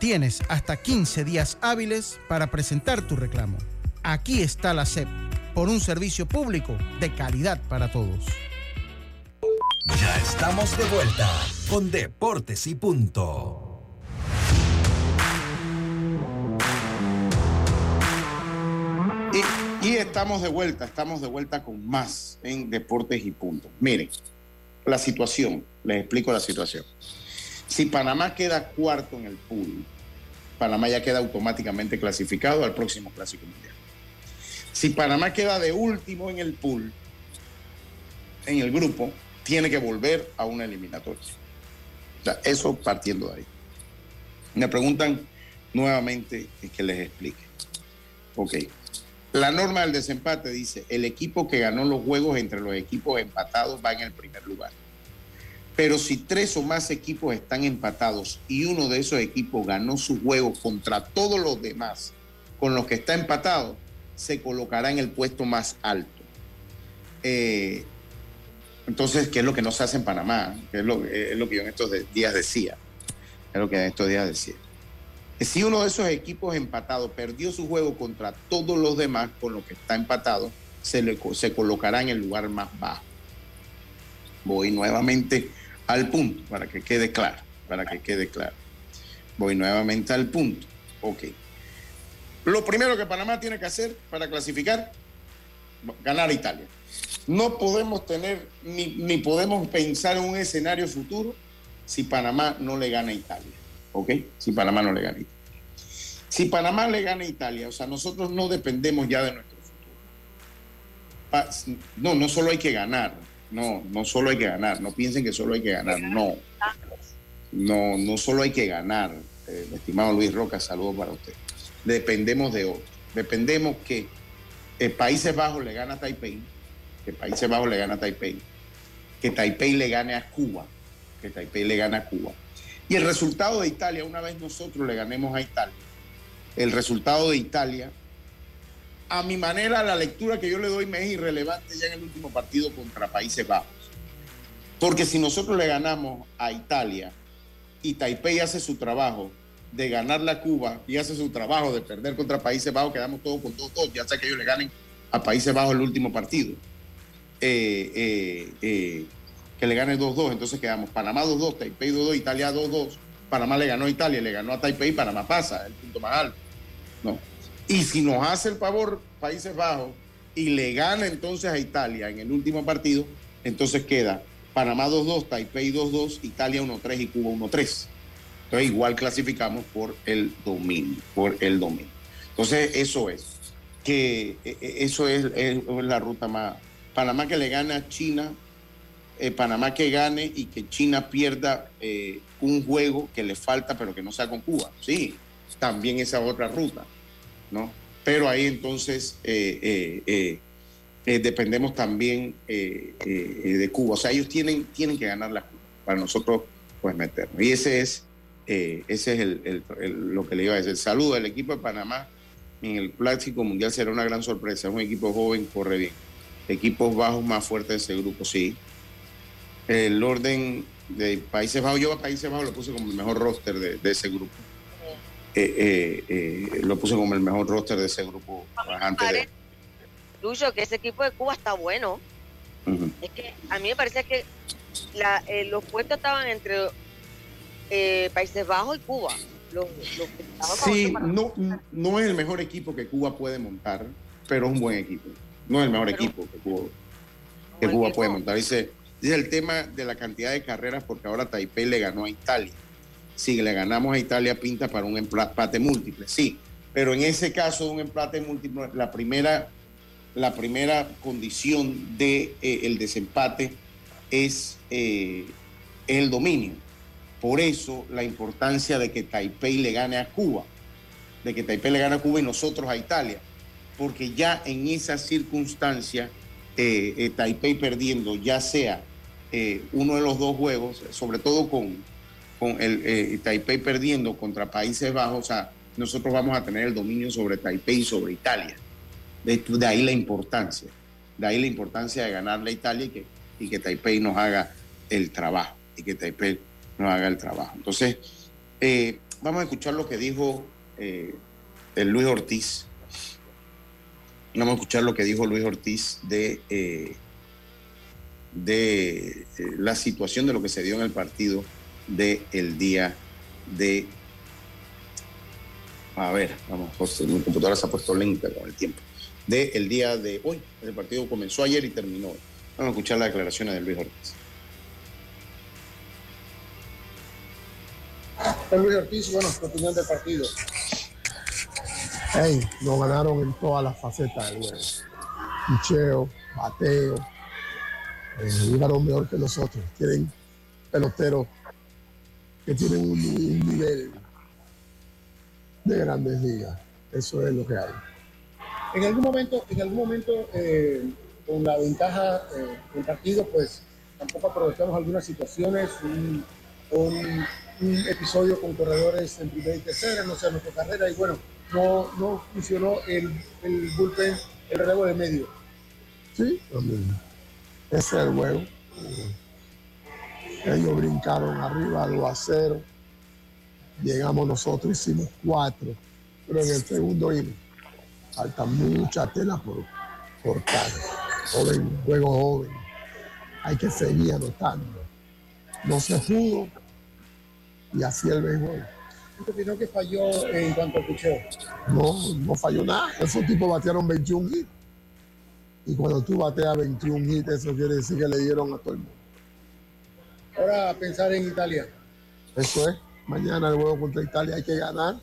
Tienes hasta 15 días hábiles para presentar tu reclamo. Aquí está la SEP, por un servicio público de calidad para todos. Ya estamos de vuelta con Deportes y Punto. Y, y estamos de vuelta, estamos de vuelta con más en Deportes y Punto. Miren, la situación, les explico la situación. Si Panamá queda cuarto en el pool, Panamá ya queda automáticamente clasificado al próximo Clásico Mundial. Si Panamá queda de último en el pool, en el grupo, tiene que volver a una eliminatoria. Eso partiendo de ahí. Me preguntan nuevamente que les explique. Ok. La norma del desempate dice, el equipo que ganó los juegos entre los equipos empatados va en el primer lugar. Pero si tres o más equipos están empatados y uno de esos equipos ganó su juego contra todos los demás con los que está empatado, se colocará en el puesto más alto. Eh, entonces, ¿qué es lo que no se hace en Panamá? ¿Qué es lo, es lo que yo en estos días decía? Es lo que en estos días decía. Si uno de esos equipos empatados perdió su juego contra todos los demás con los que está empatado, se, le, se colocará en el lugar más bajo. Voy nuevamente al punto para que quede claro, para que quede claro. Voy nuevamente al punto. Ok. Lo primero que Panamá tiene que hacer para clasificar, ganar a Italia. No podemos tener, ni, ni podemos pensar en un escenario futuro si Panamá no le gana a Italia. ¿Ok? Si Panamá no le gana a Italia. Si Panamá le gana a Italia, o sea, nosotros no dependemos ya de nuestro futuro. No, no solo hay que ganar, no, no solo hay que ganar, no piensen que solo hay que ganar, no. No, no solo hay que ganar, eh, estimado Luis Roca, saludo para usted. Dependemos de otro. Dependemos que eh, Países Bajos le gana a Taipei, que Países Bajos le gana a Taipei, que Taipei le gane a Cuba, que Taipei le gane a Cuba. Y el resultado de Italia, una vez nosotros le ganemos a Italia, el resultado de Italia, a mi manera, la lectura que yo le doy me es irrelevante ya en el último partido contra Países Bajos. Porque si nosotros le ganamos a Italia, y Taipei hace su trabajo de ganar la Cuba y hace su trabajo de perder contra Países Bajos, quedamos todos con todos, todos, ya sea que ellos le ganen a Países Bajos el último partido. Eh, eh, eh, que le gane 2-2, entonces quedamos Panamá 2-2, Taipei 2-2, Italia 2-2, Panamá le ganó a Italia, le ganó a Taipei, Panamá pasa, el punto más alto. No. Y si nos hace el favor Países Bajos y le gana entonces a Italia en el último partido, entonces queda Panamá 2-2, Taipei 2-2, Italia 1-3 y Cuba 1-3. Entonces igual clasificamos por el dominio, por el dominio. Entonces eso es, que eh, eh, eso es, la ruta más. Panamá que le gane a China, eh, Panamá que gane y que China pierda eh, un juego que le falta pero que no sea con Cuba. Sí, también esa otra ruta, ¿no? Pero ahí entonces eh, dependemos también de Cuba. O sea, ellos tienen, tienen que ganar la para nosotros pues meternos. Y ese es eh, ese es el, lo que le iba a decir. Saludo al equipo de Panamá en el Clásico Mundial será una gran sorpresa. Es un equipo joven, corre bien. Equipos bajos más fuertes de ese grupo, sí. El orden de Países Bajos, yo a Países Bajos lo puse como el mejor roster de, ese grupo. Eh, eh, lo puse como el mejor roster de ese grupo. Antes de... Lucho, que ese equipo de Cuba está bueno. Es que a mí me parece que la, los puestos estaban entre eh, Países Bajos y Cuba. sí, no, no es el mejor equipo que Cuba puede montar, pero es un buen equipo. No es el mejor equipo que Cuba, que Cuba puede montar. Dice, dice el tema de la cantidad de carreras, porque ahora Taipei le ganó a Italia. Si le ganamos a Italia, pinta para un empate múltiple, sí. Pero en ese caso de un empate múltiple, la primera, la primera condición del de, eh, desempate es eh, el dominio por eso la importancia de que Taipei le gane a Cuba, de que Taipei le gane a Cuba y nosotros a Italia, porque ya en esa circunstancia, eh, Taipei perdiendo, ya sea uno de los dos juegos, sobre todo con, con el Taipei perdiendo contra Países Bajos, o sea, nosotros vamos a tener el dominio sobre Taipei y sobre Italia. De, ahí la importancia, de ahí la importancia de ganarle a Italia y que, Taipei nos haga el trabajo y que Taipei no haga el trabajo. Entonces, eh, vamos a escuchar lo que dijo eh, el Luis Ortiz. Vamos a escuchar lo que dijo Luis Ortiz de, eh, de la situación de lo que se dio en el partido del el día de... A ver, vamos, José, mi computadora se ha puesto lenta con el tiempo. De el día de hoy. El partido comenzó ayer y terminó hoy. Vamos a escuchar las declaraciones de Luis Ortiz. Luis Ortiz, bueno, tu opinión del partido. Hey, nos ganaron en todas las facetas del juego. Picheo, bateo, eh, jugaron mejor que nosotros. Tienen peloteros que tienen un, nivel de grandes ligas. Eso es lo que hay. En algún momento, en algún momento, eh, con la ventaja eh, del partido, pues tampoco aprovechamos algunas situaciones, un, un un episodio con corredores en primera y tercera, no sé, nuestra carrera, y bueno, no, no funcionó el, el bullpen, el relevo de medio. Sí, ese es el juego. Ellos brincaron arriba 2 a 0. Llegamos nosotros, hicimos cuatro. Pero en el segundo inning falta mucha tela por cortar. Joven, juego joven. Hay que seguir anotando. No se pudo, y así el béisbol. ¿Usted opinó que falló en cuanto al picheo? No, no falló nada. Esos tipos batearon 21 hits. Y cuando tú bateas 21 hits, eso quiere decir que le dieron a todo el mundo. Ahora pensar en Italia. Eso es. Mañana el juego contra Italia hay que ganar.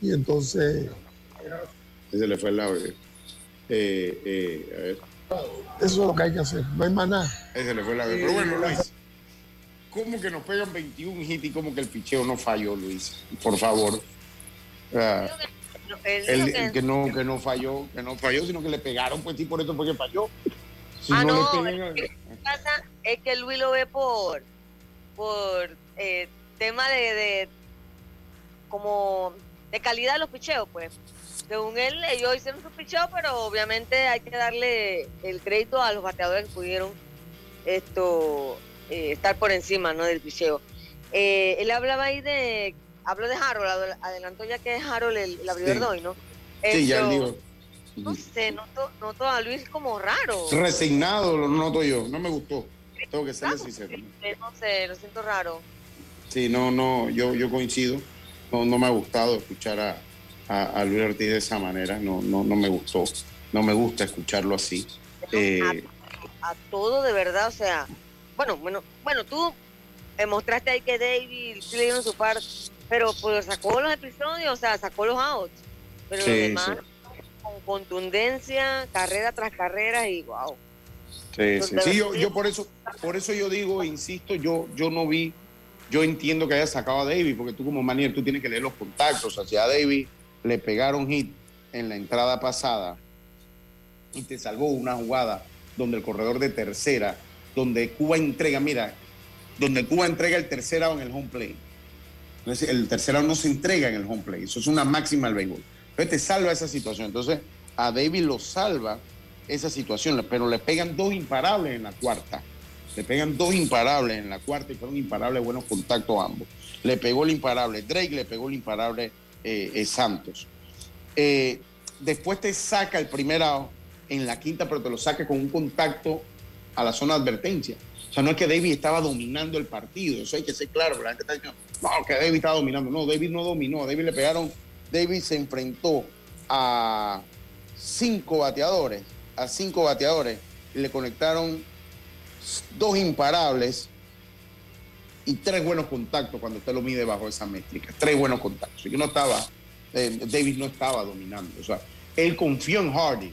Y entonces. Ese le fue el lado. Eh, eh, a ver. Eso es lo que hay que hacer. No hay más nada. Ese le fue el lado. Pero bueno, Luis. ¿Cómo que nos pegan 21 hits y cómo que el picheo no falló, Luis? Por favor. el, que no, que no falló, que no falló, sino que le pegaron, pues sí, por eso porque falló. ah, no, lo que pasa es que Luis lo ve por, por eh, tema de, de, como de calidad de los picheos, pues. Según él, ellos hicieron su picheo, pero obviamente hay que darle el crédito a los bateadores que pudieron esto eh, estar por encima ¿no? del picheo. Eh, él hablaba ahí de, habló de Harold, adelantó ya que es Harold el, abridor de hoy, ¿no? Sí, ya dijo. No sé, noto, noto, a Luis como raro. Resignado, lo noto yo, no me gustó. Tengo que ser sincero. No sé, lo siento raro. Sí, no, no, yo, yo coincido. No, no me ha gustado escuchar a, a, Luis Ortiz de esa manera. No, no, no me gustó. No me gusta escucharlo así. Eh, a, todo de verdad, o sea, bueno, bueno, bueno, tú mostraste ahí que David sí le dieron su parte, pero pues sacó los episodios, o sea, sacó los outs. Pero sí, demás, con contundencia, carrera tras carrera y wow. Sí, sí, sí, yo, yo por eso, por eso yo digo, insisto, yo, yo no vi, yo entiendo que haya sacado a David, porque tú como manier, tú tienes que leer los contactos, hacia David le pegaron hit en la entrada pasada y te salvó una jugada donde el corredor de tercera, donde Cuba entrega, mira, donde Cuba entrega el tercera en el home play. Entonces, el tercera no se entrega en el home play, eso es una máxima del béisbol. Entonces te salva esa situación. Entonces a David lo salva esa situación, pero le pegan dos imparables en la cuarta. Le pegan dos imparables en la cuarta y fueron imparables buenos contactos ambos. Le pegó el imparable Drake, le pegó el imparable eh, eh, Santos. Eh, después te saca el primer out en la quinta, pero te lo saca con un contacto a la zona de advertencia. O sea, no es que David estaba dominando el partido, eso hay que ser claro, la no, que David estaba dominando. No, David no dominó, David le pegaron, David se enfrentó a cinco bateadores, a cinco bateadores, y le conectaron dos imparables y tres buenos contactos cuando usted lo mide bajo esa métrica. Tres buenos contactos. Yo no estaba, eh, David no estaba dominando. O sea, él confió en Hardy.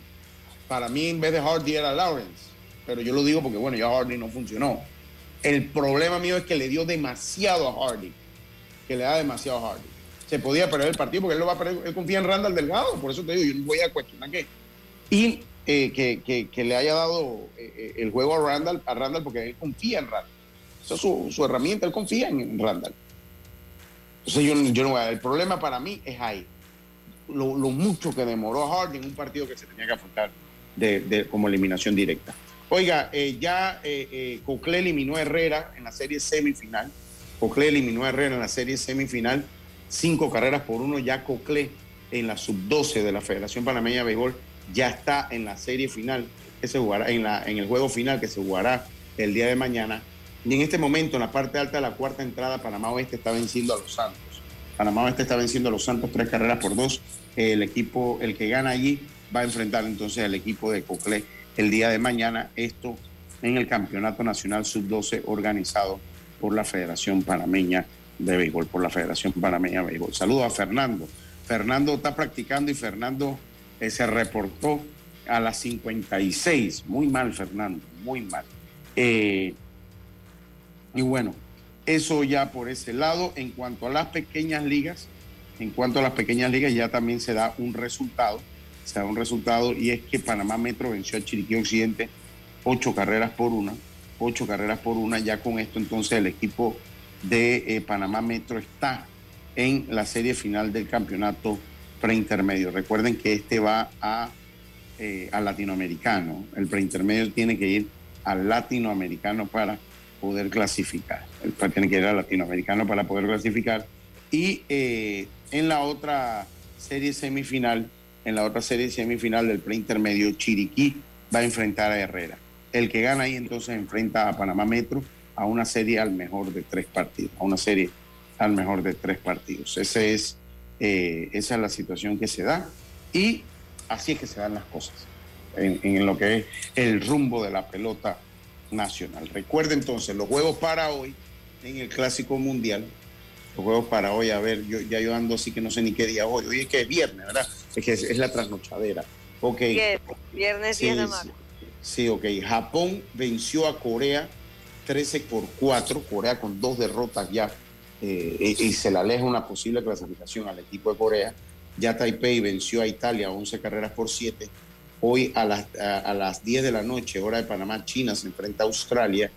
Para mí, en vez de Hardy era Lawrence. Pero yo lo digo porque, bueno, ya Hardy no funcionó. El problema mío es que le dio demasiado a Hardy. Que le da demasiado a Hardy. Se podía perder el partido porque él, lo va a perder, él confía en Randall Delgado. Por eso te digo, yo no voy a cuestionar qué. Y eh, que, le haya dado eh, el juego a Randall, a Randall porque él confía en Randall su, herramienta, él confía en Randall. Entonces yo, no el problema para mí es ahí. Lo, mucho que demoró a Hardy en un partido que se tenía que afrontar de, como eliminación directa. Oiga, eh, ya eh, eh, Cocle eliminó a Herrera en la serie semifinal. Cocle eliminó a Herrera en la serie semifinal. Cinco carreras por uno. Ya Cocle en la sub-12 de la Federación Panameña de Béisbol ya está en la serie final que se jugará, en, la, en el juego final que se jugará el día de mañana y en este momento, en la parte alta de la cuarta entrada, Panamá Oeste está venciendo a los Santos. Panamá Oeste está venciendo a los Santos tres carreras por dos. El equipo, el que gana allí, va a enfrentar entonces al equipo de Coclé el día de mañana. Esto en el Campeonato Nacional Sub-12 organizado por la Federación Panameña de Béisbol, por la Federación Panameña de Béisbol. Saludo a Fernando. Fernando está practicando y Fernando eh, se reportó a las 56. Muy mal, Fernando, muy mal. Eh, y bueno, eso ya por ese lado. En cuanto a las pequeñas ligas, en cuanto a las pequeñas ligas ya también se da un resultado, se da un resultado y es que Panamá Metro venció a Chiriquí Occidente ocho carreras por una, ocho carreras por una. Ya con esto entonces el equipo de eh, Panamá Metro está en la serie final del campeonato preintermedio. Recuerden que este va a, eh, al latinoamericano. El preintermedio tiene que ir al latinoamericano para poder clasificar. El tiene que ir al latinoamericano para poder clasificar. Y eh, en la otra serie semifinal, en la otra serie semifinal del preintermedio, Chiriquí va a enfrentar a Herrera. El que gana ahí entonces enfrenta a Panamá Metro a una serie al mejor de tres partidos, a una serie al mejor de tres partidos. Ese es, eh, esa es la situación que se da y así es que se dan las cosas en, en lo que es el rumbo de la pelota nacional. Recuerde entonces los juegos para hoy en el Clásico Mundial. Los juegos para hoy, a ver, yo ya yo ando así que no sé ni qué día hoy. Hoy es que es viernes, ¿verdad? Es que es, la trasnochadera. Ok. Viernes, sí, de Sí, ok. Japón venció a Corea 13 por 4. Corea con dos derrotas ya. Eh, y, se le aleja una posible clasificación al equipo de Corea. Ya Taipei venció a Italia 11 carreras por 7 Hoy a las, a, las 10 de la noche, hora de Panamá, China se enfrenta a Australia.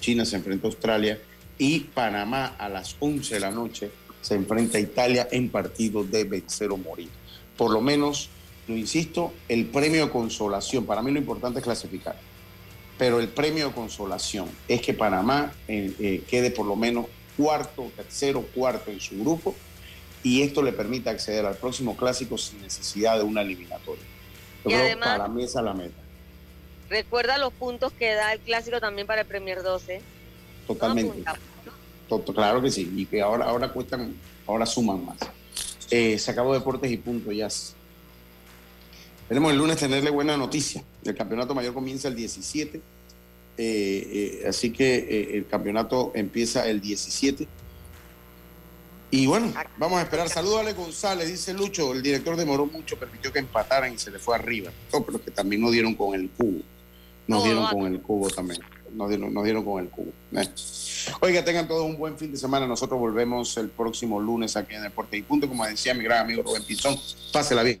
China se enfrenta a Australia. Y Panamá a las 11 de la noche se enfrenta a Italia en partido de vencer o morir. Por lo menos, lo insisto, el premio de consolación, para mí lo importante es clasificar, pero el premio de consolación es que Panamá eh, eh, quede por lo menos cuarto, tercero, cuarto en su grupo y esto le permite acceder al próximo clásico sin necesidad de una eliminatoria. Yo Y creo además- para mí esa es la meta, Recuerda los puntos que da el clásico también para el Premier 12. totalmente. To- to- Claro que sí, y que ahora, ahora cuestan, ahora suman más. Eh, se acabó Deportes y punto, ya. Tenemos el lunes tenerle buena noticia. El campeonato mayor comienza el 17, eh, eh, así que eh, el campeonato empieza el 17. Y bueno, vamos a esperar. Saludos a Ale González, dice Lucho, el director demoró mucho, permitió que empataran y se le fue arriba. No, pero que también nos dieron con el cubo. Nos No, dieron no, con el cubo también. Nos dieron, nos dieron con el cubo. Oiga, tengan todos un buen fin de semana. Nosotros volvemos el próximo lunes aquí en Deporte y Punto. Como decía mi gran amigo Rubén Pinzón, pásela bien.